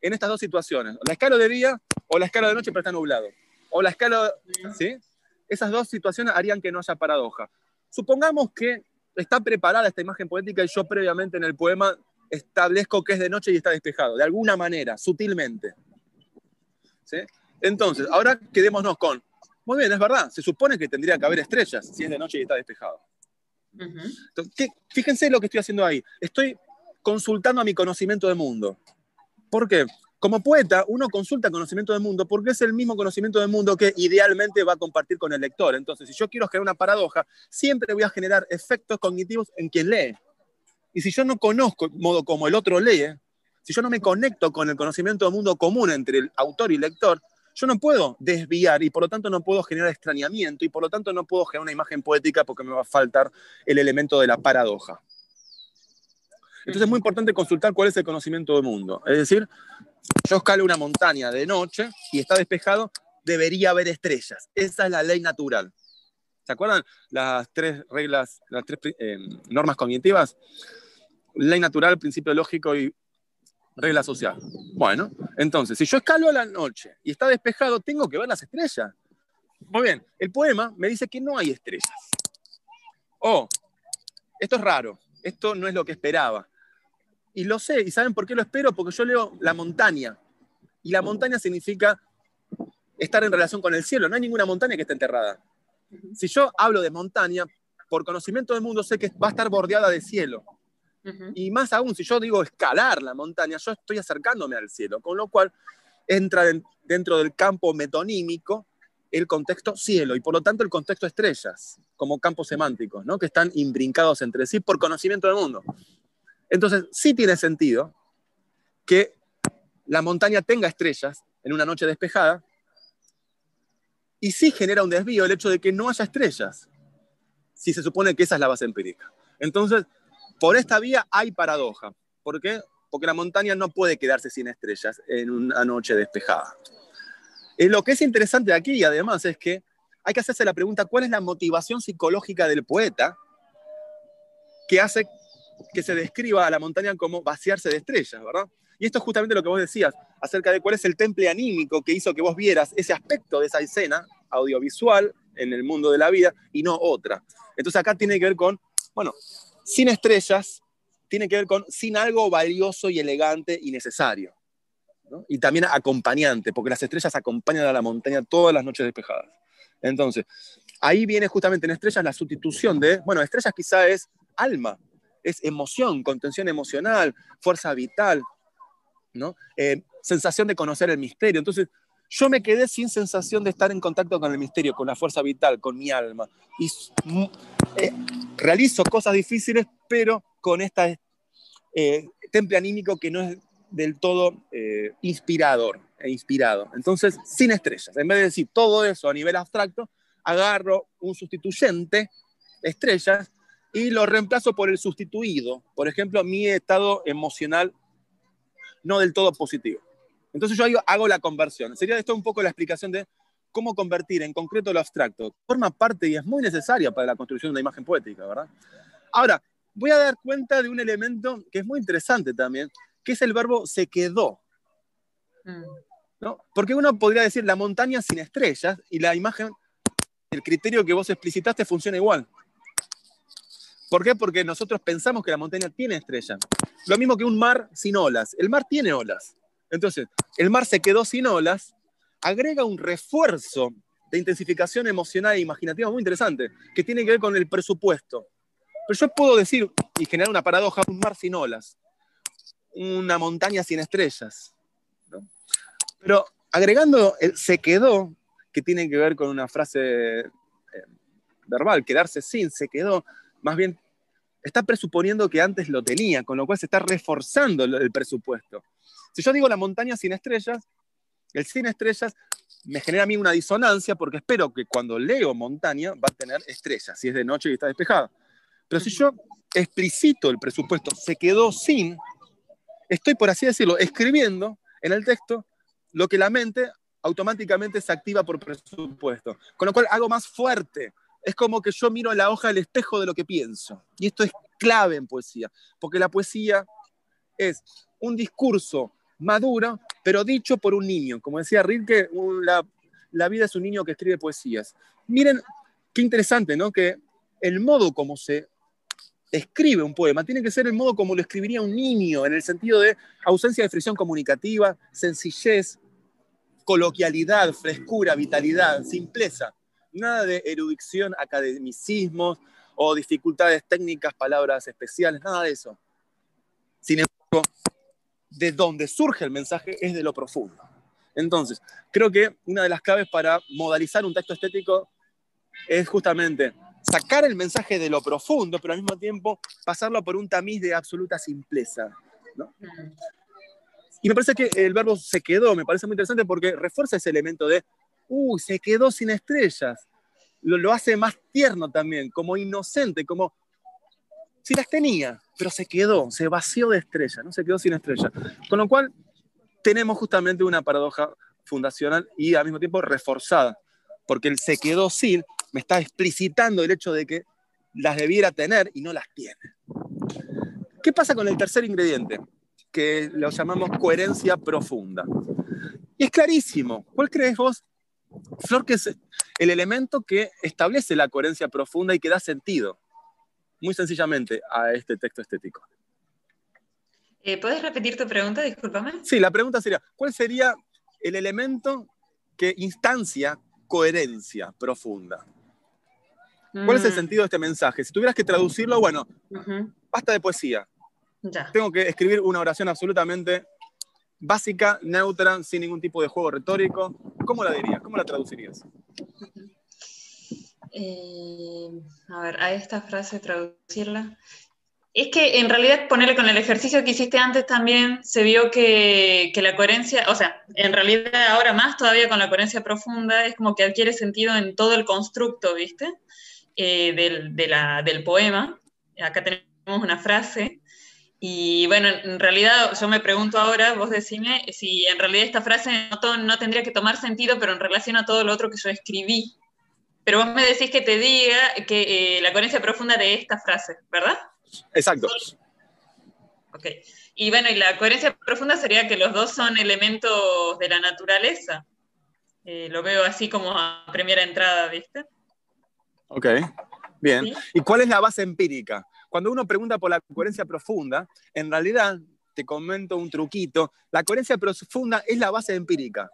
S1: en estas dos situaciones. La escala de día o la escala de noche pero está nublado. O la escala, ¿sí? Esas dos situaciones harían que no haya paradoja. Supongamos que está preparada esta imagen poética y yo previamente en el poema establezco que es de noche y está despejado, de alguna manera, sutilmente. ¿Sí? Entonces, ahora quedémonos con, muy bien, es verdad, se supone que tendría que haber estrellas si es de noche y está despejado fíjense lo que estoy haciendo ahí. Estoy consultando a mi conocimiento del mundo. ¿Por qué? Como poeta, uno consulta conocimiento del mundo porque es el mismo conocimiento del mundo que idealmente va a compartir con el lector. Entonces, si yo quiero generar una paradoja, siempre voy a generar efectos cognitivos en quien lee. Y si yo no conozco el modo como el otro lee, si yo no me conecto con el conocimiento del mundo común entre el autor y el lector, yo no puedo desviar y por lo tanto no puedo generar extrañamiento y por lo tanto no puedo generar una imagen poética porque me va a faltar el elemento de la paradoja. Entonces es muy importante consultar cuál es el conocimiento del mundo. Es decir, yo escalo una montaña de noche y está despejado, debería haber estrellas. Esa es la ley natural. ¿Se acuerdan las tres reglas, las tres eh, normas cognitivas? Ley natural, principio lógico y regla social. Bueno, entonces, si yo escalo a la noche y está despejado, tengo que ver las estrellas. Muy bien, el poema me dice que no hay estrellas. Oh, esto es raro, esto no es lo que esperaba. Y lo sé, ¿y saben por qué lo espero? Porque yo leo la montaña. Y la montaña significa estar en relación con el cielo. No hay ninguna montaña que esté enterrada. Si yo hablo de montaña, por conocimiento del mundo sé que va a estar bordeada de cielo. Y más aún, si yo digo escalar la montaña, yo estoy acercándome al cielo, con lo cual entra dentro del campo metonímico el contexto cielo y por lo tanto el contexto estrellas, como campos semánticos, ¿no? que están imbrincados entre sí por conocimiento del mundo. Entonces, sí tiene sentido que la montaña tenga estrellas en una noche despejada y sí genera un desvío el hecho de que no haya estrellas, si se supone que esa es la base empírica. Entonces, por esta vía hay paradoja. ¿Por qué? Porque la montaña no puede quedarse sin estrellas en una noche despejada. Y lo que es interesante aquí, además, es que hay que hacerse la pregunta, ¿cuál es la motivación psicológica del poeta que hace que se describa a la montaña como vaciarse de estrellas, ¿verdad? Y esto es justamente lo que vos decías, acerca de cuál es el temple anímico que hizo que vos vieras ese aspecto de esa escena audiovisual en el mundo de la vida y no otra. Entonces acá tiene que ver con, bueno, sin estrellas, tiene que ver con sin algo valioso y elegante y necesario. Y también acompañante, porque las estrellas acompañan a la montaña todas las noches despejadas. Entonces, ahí viene justamente en estrellas la sustitución de, bueno, estrellas quizá es alma, es emoción, contención emocional, fuerza vital, ¿no? Eh, sensación de conocer el misterio. Entonces, yo me quedé sin sensación de estar en contacto con el misterio, con la fuerza vital, con mi alma. Y eh, realizo cosas difíciles, pero con este temple anímico que no es del todo eh, inspirador e inspirado. Entonces, sin estrellas. En vez de decir todo eso a nivel abstracto, agarro un sustituyente, estrellas, y lo reemplazo por el sustituido. Por ejemplo, mi estado emocional no del todo positivo. Entonces yo hago la conversión. Sería esto un poco la explicación de cómo convertir en concreto lo abstracto. Forma parte y es muy necesaria para la construcción de una imagen poética, ¿verdad? Ahora, voy a dar cuenta de un elemento que es muy interesante también, que es el verbo se quedó. Mm. ¿no? Porque uno podría decir la montaña sin estrellas y la imagen, el criterio que vos explicitaste funciona igual. ¿Por qué? Porque nosotros pensamos que la montaña tiene estrellas. Lo mismo que un mar sin olas. El mar tiene olas. Entonces, el mar se quedó sin olas, agrega un refuerzo de intensificación emocional e imaginativa muy interesante, que tiene que ver con el presupuesto. Pero yo puedo decir, y generar una paradoja, un mar sin olas una montaña sin estrellas. Pero agregando el se quedó, que tiene que ver con una frase eh, verbal, quedarse sin, se quedó, más bien está presuponiendo que antes lo tenía, con lo cual se está reforzando el presupuesto. Si yo digo la montaña sin estrellas, el sin estrellas me genera a mí una disonancia porque espero que cuando leo montaña va a tener estrellas, si es de noche y está despejada. Pero si yo explicito el presupuesto, se quedó sin, estoy, por así decirlo, escribiendo en el texto lo que la mente automáticamente se activa por presupuesto. Con lo cual hago más fuerte. Es como que yo miro la hoja del espejo de lo que pienso. Y esto es clave en poesía, porque la poesía es un discurso maduro, pero dicho por un niño. Como decía Rilke, la, la vida es un niño que escribe poesías. Miren qué interesante, ¿no? Que el modo como se escribe un poema, tiene que ser el modo como lo escribiría un niño, en el sentido de ausencia de fricción comunicativa, sencillez, coloquialidad, frescura, vitalidad, simpleza. Nada de erudición, academicismos o dificultades técnicas, palabras especiales, nada de eso. Sin embargo, de donde surge el mensaje es de lo profundo. Entonces, creo que una de las claves para modalizar un texto estético es justamente sacar el mensaje de lo profundo, pero al mismo tiempo pasarlo por un tamiz de absoluta simpleza. Y me parece que el verbo se quedó, me parece muy interesante porque refuerza ese elemento de, uy, se quedó sin estrellas. Lo, lo hace más tierno también, como inocente, como si las tenía, pero se quedó, se vació de estrellas, no se quedó sin estrellas. Con lo cual tenemos justamente una paradoja fundacional y al mismo tiempo reforzada, porque el se quedó sin me está explicitando el hecho de que las debiera tener y no las tiene. ¿Qué pasa con el tercer ingrediente? Que lo llamamos coherencia profunda. Y es clarísimo. ¿Cuál crees vos, Flor, que es el elemento que establece la coherencia profunda y que da sentido, muy sencillamente, a este texto estético?
S2: Eh, ¿Puedes repetir tu pregunta? Discúlpame.
S1: Sí, la pregunta sería, ¿cuál sería el elemento que instancia coherencia profunda? ¿Cuál es el mm. sentido de este mensaje? Si tuvieras que traducirlo, bueno, basta de poesía. Tengo que escribir una oración absolutamente básica, neutra, sin ningún tipo de juego retórico. ¿Cómo la dirías? ¿Cómo la traducirías?
S2: Eh, a ver, a esta frase traducirla. Es que en realidad ponerle con el ejercicio que hiciste antes también se vio que, la coherencia, o sea, en realidad ahora más todavía con la coherencia profunda, es como que adquiere sentido en todo el constructo, ¿viste? Eh, del, del poema. Acá tenemos una frase. Y bueno, en realidad yo me pregunto ahora, vos decime, si en realidad esta frase no, no tendría que tomar sentido, pero en relación a todo lo otro que yo escribí. Pero vos me decís que te diga que eh, la coherencia profunda de esta frase, ¿verdad?
S1: Exacto.
S2: Ok. Y bueno, y la coherencia profunda sería que los dos son elementos de la naturaleza. Eh, lo veo así como a primera entrada, ¿viste?
S1: Ok, bien. ¿Y cuál es la base empírica? Cuando uno pregunta por la coherencia profunda, en realidad, te comento un truquito, la coherencia profunda es la base empírica,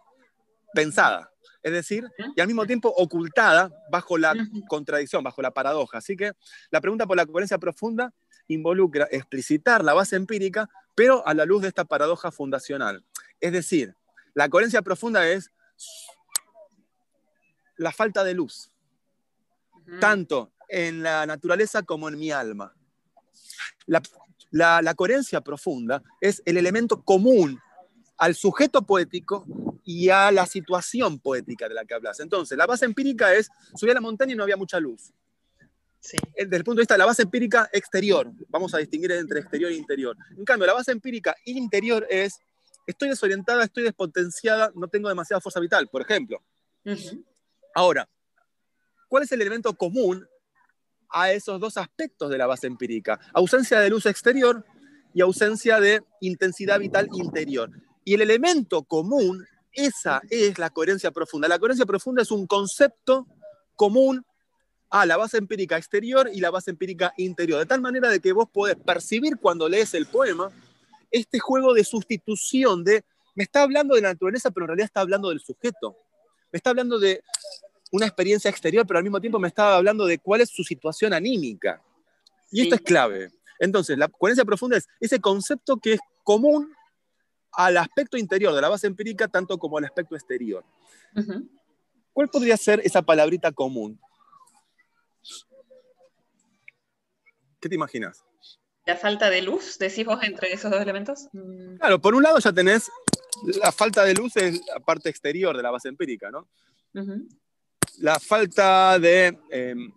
S1: pensada es decir, y al mismo tiempo ocultada bajo la contradicción, bajo la paradoja. Así que la pregunta por la coherencia profunda involucra explicitar la base empírica, pero a la luz de esta paradoja fundacional. Es decir, la coherencia profunda es la falta de luz, tanto en la naturaleza como en mi alma. la coherencia profunda es el elemento común al sujeto poético y a la situación poética de la que hablas. Entonces, la base empírica es, subí a la montaña y no había mucha luz. Sí. Eh, desde el punto de vista de la base empírica exterior, vamos a distinguir entre exterior e interior. En cambio, la base empírica interior es, estoy desorientada, estoy despotenciada, no tengo demasiada fuerza vital, por ejemplo. Ahora, ¿cuál es el elemento común a esos dos aspectos de la base empírica? Ausencia de luz exterior y ausencia de intensidad vital interior. Y el elemento común esa es la coherencia profunda. La coherencia profunda es un concepto común a la base empírica exterior y la base empírica interior, de tal manera de que vos podés percibir cuando lees el poema este juego de sustitución de, me está hablando de la naturaleza, pero en realidad está hablando del sujeto. Me está hablando de una experiencia exterior, pero al mismo tiempo me está hablando de cuál es su situación anímica. Y esto es clave. Entonces, la coherencia profunda es ese concepto que es común al aspecto interior de la base empírica tanto como al aspecto exterior. ¿Cuál podría ser esa palabrita común? ¿Qué te imaginas?
S2: La falta de luz, decís vos, entre esos dos elementos. Mm.
S1: Claro, por un lado ya tenés la falta de luz es la parte exterior de la base empírica, ¿no? La falta de, em,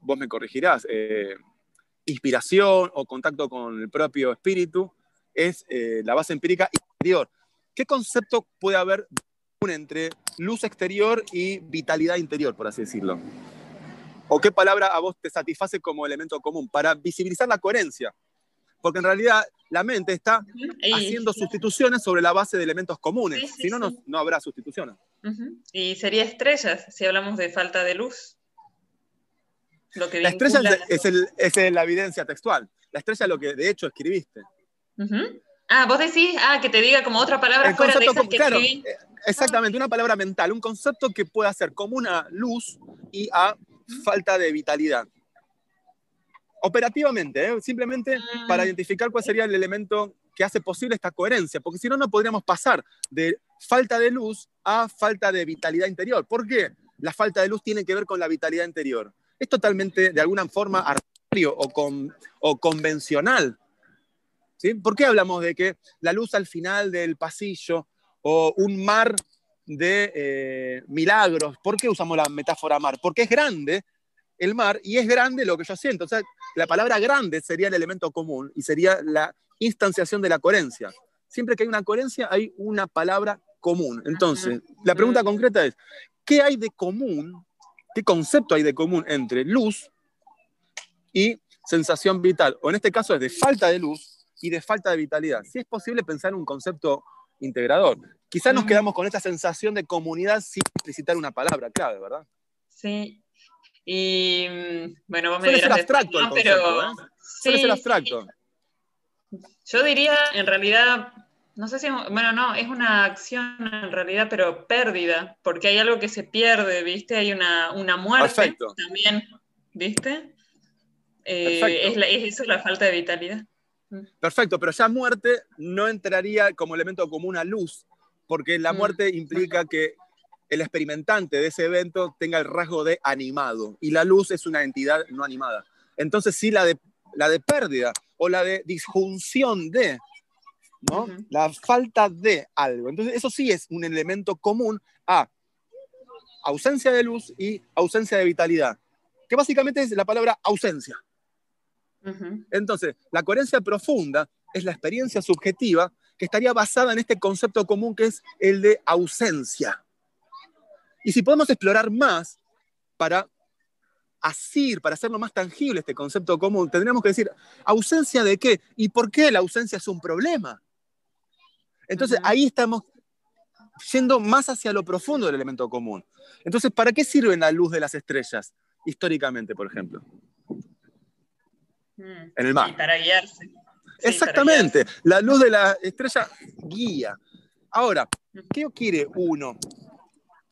S1: vos me corregirás, eh, inspiración o contacto con el propio espíritu, es eh, la base empírica interior. ¿Qué concepto puede haber entre luz exterior y vitalidad interior, por así decirlo? ¿O qué palabra a vos te satisface como elemento común para visibilizar la coherencia? Porque en realidad la mente está haciendo sustituciones sobre la base de elementos comunes, si no, no habrá sustituciones.
S2: Y sería estrellas si hablamos de falta de luz.
S1: Lo que la estrella es, es, la evidencia textual. La estrella es lo que de hecho escribiste.
S2: Ah, vos decís, ah, que te diga como otra palabra fuera de esas que claro, eh,
S1: Exactamente, una palabra mental, un concepto que pueda ser como una luz y a falta de vitalidad. Operativamente, ¿eh? simplemente mm. para identificar cuál sería el elemento que hace posible esta coherencia, porque si no, no podríamos pasar de falta de luz a falta de vitalidad interior. ¿Por qué? La falta de luz tiene que ver con la vitalidad interior. Es totalmente, de alguna forma, arbitrario o, con, o convencional ¿Por qué hablamos de que la luz al final del pasillo o un mar de eh, milagros? ¿Por qué usamos la metáfora mar? Porque es grande el mar y es grande lo que yo siento. O sea, la palabra grande sería el elemento común y sería la instanciación de la coherencia. Siempre que hay una coherencia hay una palabra común. Entonces, la pregunta concreta es, ¿qué hay de común? ¿Qué concepto hay de común entre luz y sensación vital? O en este caso es de falta de luz y de falta de vitalidad. Si es posible pensar en un concepto integrador. Quizás nos quedamos con esta sensación de comunidad sin explicitar una palabra clave, ¿verdad?
S2: Sí. Y mm, bueno, vos me
S1: Suele ser abstracto el concepto, pero... ¿eh? Suele ser abstracto.
S2: Yo diría, en realidad, no sé si, bueno, no, es una acción en realidad, pero pérdida, porque hay algo que se pierde, ¿viste? Hay una, una muerte también, ¿viste? Eh, es, es, eso la falta de vitalidad.
S1: Perfecto, pero ya muerte no entraría como elemento común a luz, porque la mm, muerte implica que el experimentante de ese evento tenga el rasgo de animado y la luz es una entidad no animada. Entonces sí la de, la de pérdida o la de disjunción de, ¿no? La falta de algo. Entonces eso sí es un elemento común a ausencia de luz y ausencia de vitalidad, que básicamente es la palabra ausencia. Entonces, la coherencia profunda es la experiencia subjetiva que estaría basada en este concepto común que es el de ausencia. Y si podemos explorar más para asir, para hacerlo más tangible este concepto común, tendríamos que decir, ¿ausencia de qué? ¿Y por qué la ausencia es un problema? Entonces ahí estamos yendo más hacia lo profundo del elemento común. Entonces, ¿para qué sirve la luz de las estrellas, históricamente, por ejemplo?
S2: Mm, en el mar. para guiarse.
S1: Exactamente, la luz de la estrella guía. Ahora, ¿qué quiere uno?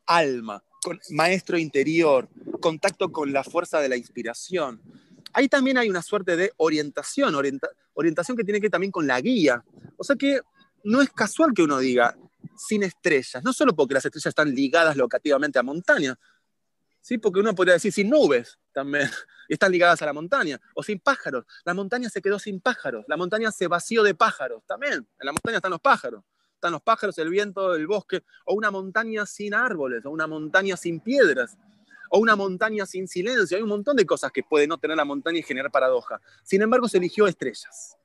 S1: Alma, con maestro interior, contacto con la fuerza de la inspiración. Ahí también hay una suerte de orientación, orientación que tiene que ver también con la guía. O sea que no es casual que uno diga sin estrellas, no solo porque las estrellas están ligadas locativamente a montañas, ¿sí? porque uno podría decir sin nubes también, y están ligadas a la montaña, o sin pájaros. La montaña se quedó sin pájaros, la montaña se vació de pájaros también. En la montaña están los pájaros, están los pájaros, el viento, el bosque, o una montaña sin árboles, o una montaña sin piedras, o una montaña sin silencio. Hay un montón de cosas que puede no tener la montaña y generar paradoja. Sin embargo, se eligió estrellas,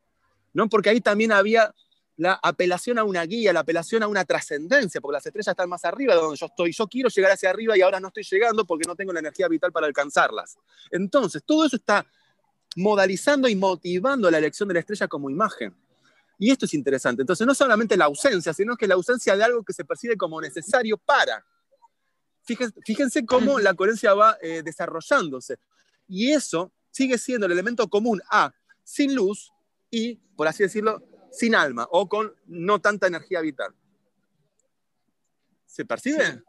S1: ¿no? porque ahí también había la apelación a una guía, la apelación a una trascendencia, porque las estrellas están más arriba de donde yo estoy. Yo quiero llegar hacia arriba y ahora no estoy llegando porque no tengo la energía vital para alcanzarlas. Entonces, todo eso está modalizando y motivando la elección de la estrella como imagen. Y esto es interesante. Entonces, no solamente la ausencia, sino que la ausencia de algo que se percibe como necesario para. Fíjense, cómo la coherencia va eh, desarrollándose. Y eso sigue siendo el elemento común a sin luz y, por así decirlo, sin alma o con no tanta energía vital. ¿Se percibe?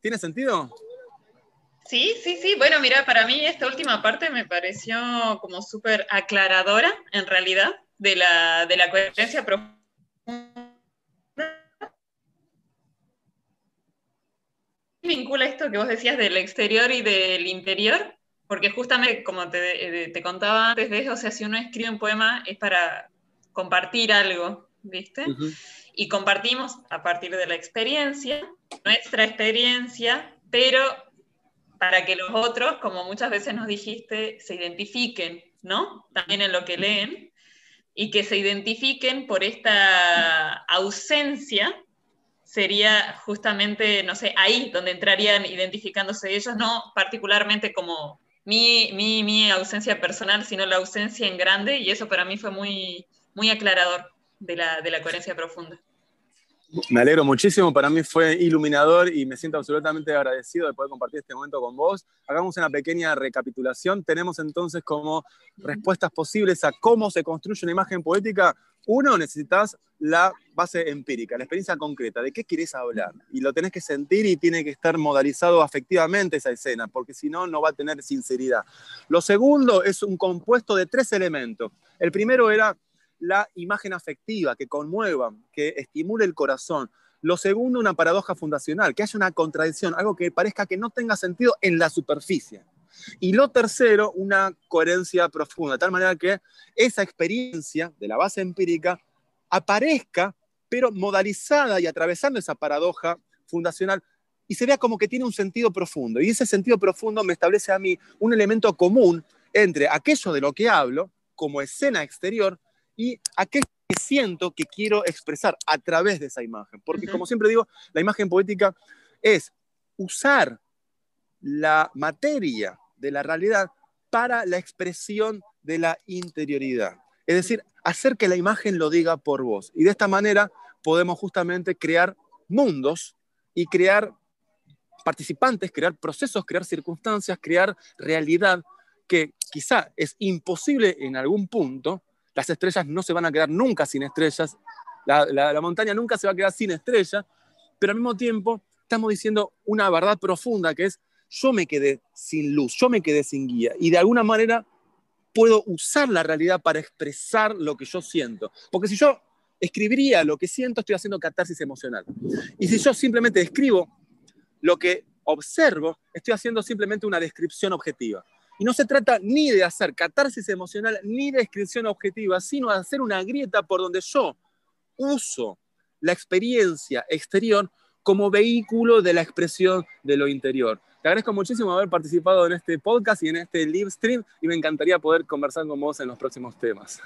S1: ¿Tiene sentido?
S2: Sí, sí, sí. Bueno, mira, para mí esta última parte me pareció como súper aclaradora, en realidad, de la, de la coherencia profunda. vincula esto que vos decías del exterior y del interior, porque justamente, como te, te contaba antes de eso, o sea, si uno escribe un poema es para compartir algo, ¿viste? Y compartimos a partir de la experiencia, nuestra experiencia, pero para que los otros, como muchas veces nos dijiste, se identifiquen, ¿no? También en lo que leen, y que se identifiquen por esta ausencia, sería justamente, no sé, ahí donde entrarían identificándose ellos, no particularmente como mi, mi, mi ausencia personal, sino la ausencia en grande, y eso para mí fue muy, muy aclarador de la, de la coherencia profunda.
S1: Me alegro muchísimo, para mí fue iluminador y me siento absolutamente agradecido de poder compartir este momento con vos. Hagamos una pequeña recapitulación. Tenemos entonces como respuestas posibles a cómo se construye una imagen poética. Uno, necesitas la base empírica, la experiencia concreta, de qué querés hablar. Y lo tenés que sentir y tiene que estar modalizado afectivamente esa escena, porque si no, no va a tener sinceridad. Lo segundo es un compuesto de tres elementos. El primero era la imagen afectiva, que conmueva, que estimule el corazón. Lo segundo, una paradoja fundacional, que haya una contradicción, algo que parezca que no tenga sentido en la superficie. Y lo tercero, una coherencia profunda, de tal manera que esa experiencia de la base empírica aparezca, pero modalizada y atravesando esa paradoja fundacional y se vea como que tiene un sentido profundo. Y ese sentido profundo me establece a mí un elemento común entre aquello de lo que hablo como escena exterior y aquello que siento que quiero expresar a través de esa imagen. Porque como siempre digo, la imagen poética es usar la materia de la realidad para la expresión de la interioridad. Es decir, hacer que la imagen lo diga por vos. Y de esta manera podemos justamente crear mundos y crear participantes, crear procesos, crear circunstancias, crear realidad que quizá es imposible en algún punto, las estrellas no se van a quedar nunca sin estrellas, la, montaña nunca se va a quedar sin estrellas, pero al mismo tiempo estamos diciendo una verdad profunda que es yo me quedé sin luz, yo me quedé sin guía y de alguna manera puedo usar la realidad para expresar lo que yo siento. Porque si yo escribiría lo que siento, estoy haciendo catarsis emocional. Y si yo simplemente escribo lo que observo, estoy haciendo simplemente una descripción objetiva. Y no se trata ni de hacer catarsis emocional ni de descripción objetiva, sino de hacer una grieta por donde yo uso la experiencia exterior como vehículo de la expresión de lo interior. Te agradezco muchísimo haber participado en este podcast y en este live stream y me encantaría poder conversar con vos en los próximos temas.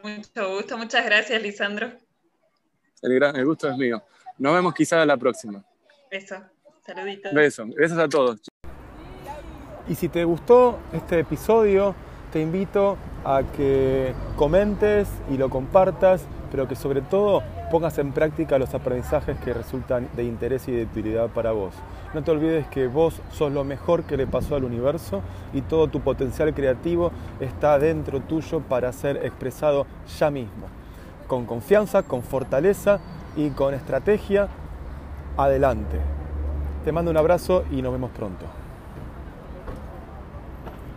S2: Con mucho gusto, muchas gracias Lisandro.
S1: El, gran, el gusto es mío. Nos vemos quizá la próxima.
S2: Beso, saluditos.
S1: Beso, besos a todos.
S3: Y si te gustó este episodio, te invito a que comentes y lo compartas, pero que sobre todo pongas en práctica los aprendizajes que resultan de interés y de utilidad para vos. No te olvides que vos sos lo mejor que le pasó al universo y todo tu potencial creativo está dentro tuyo para ser expresado ya mismo. Con confianza, con fortaleza y con estrategia, adelante. Te mando un abrazo y nos vemos pronto.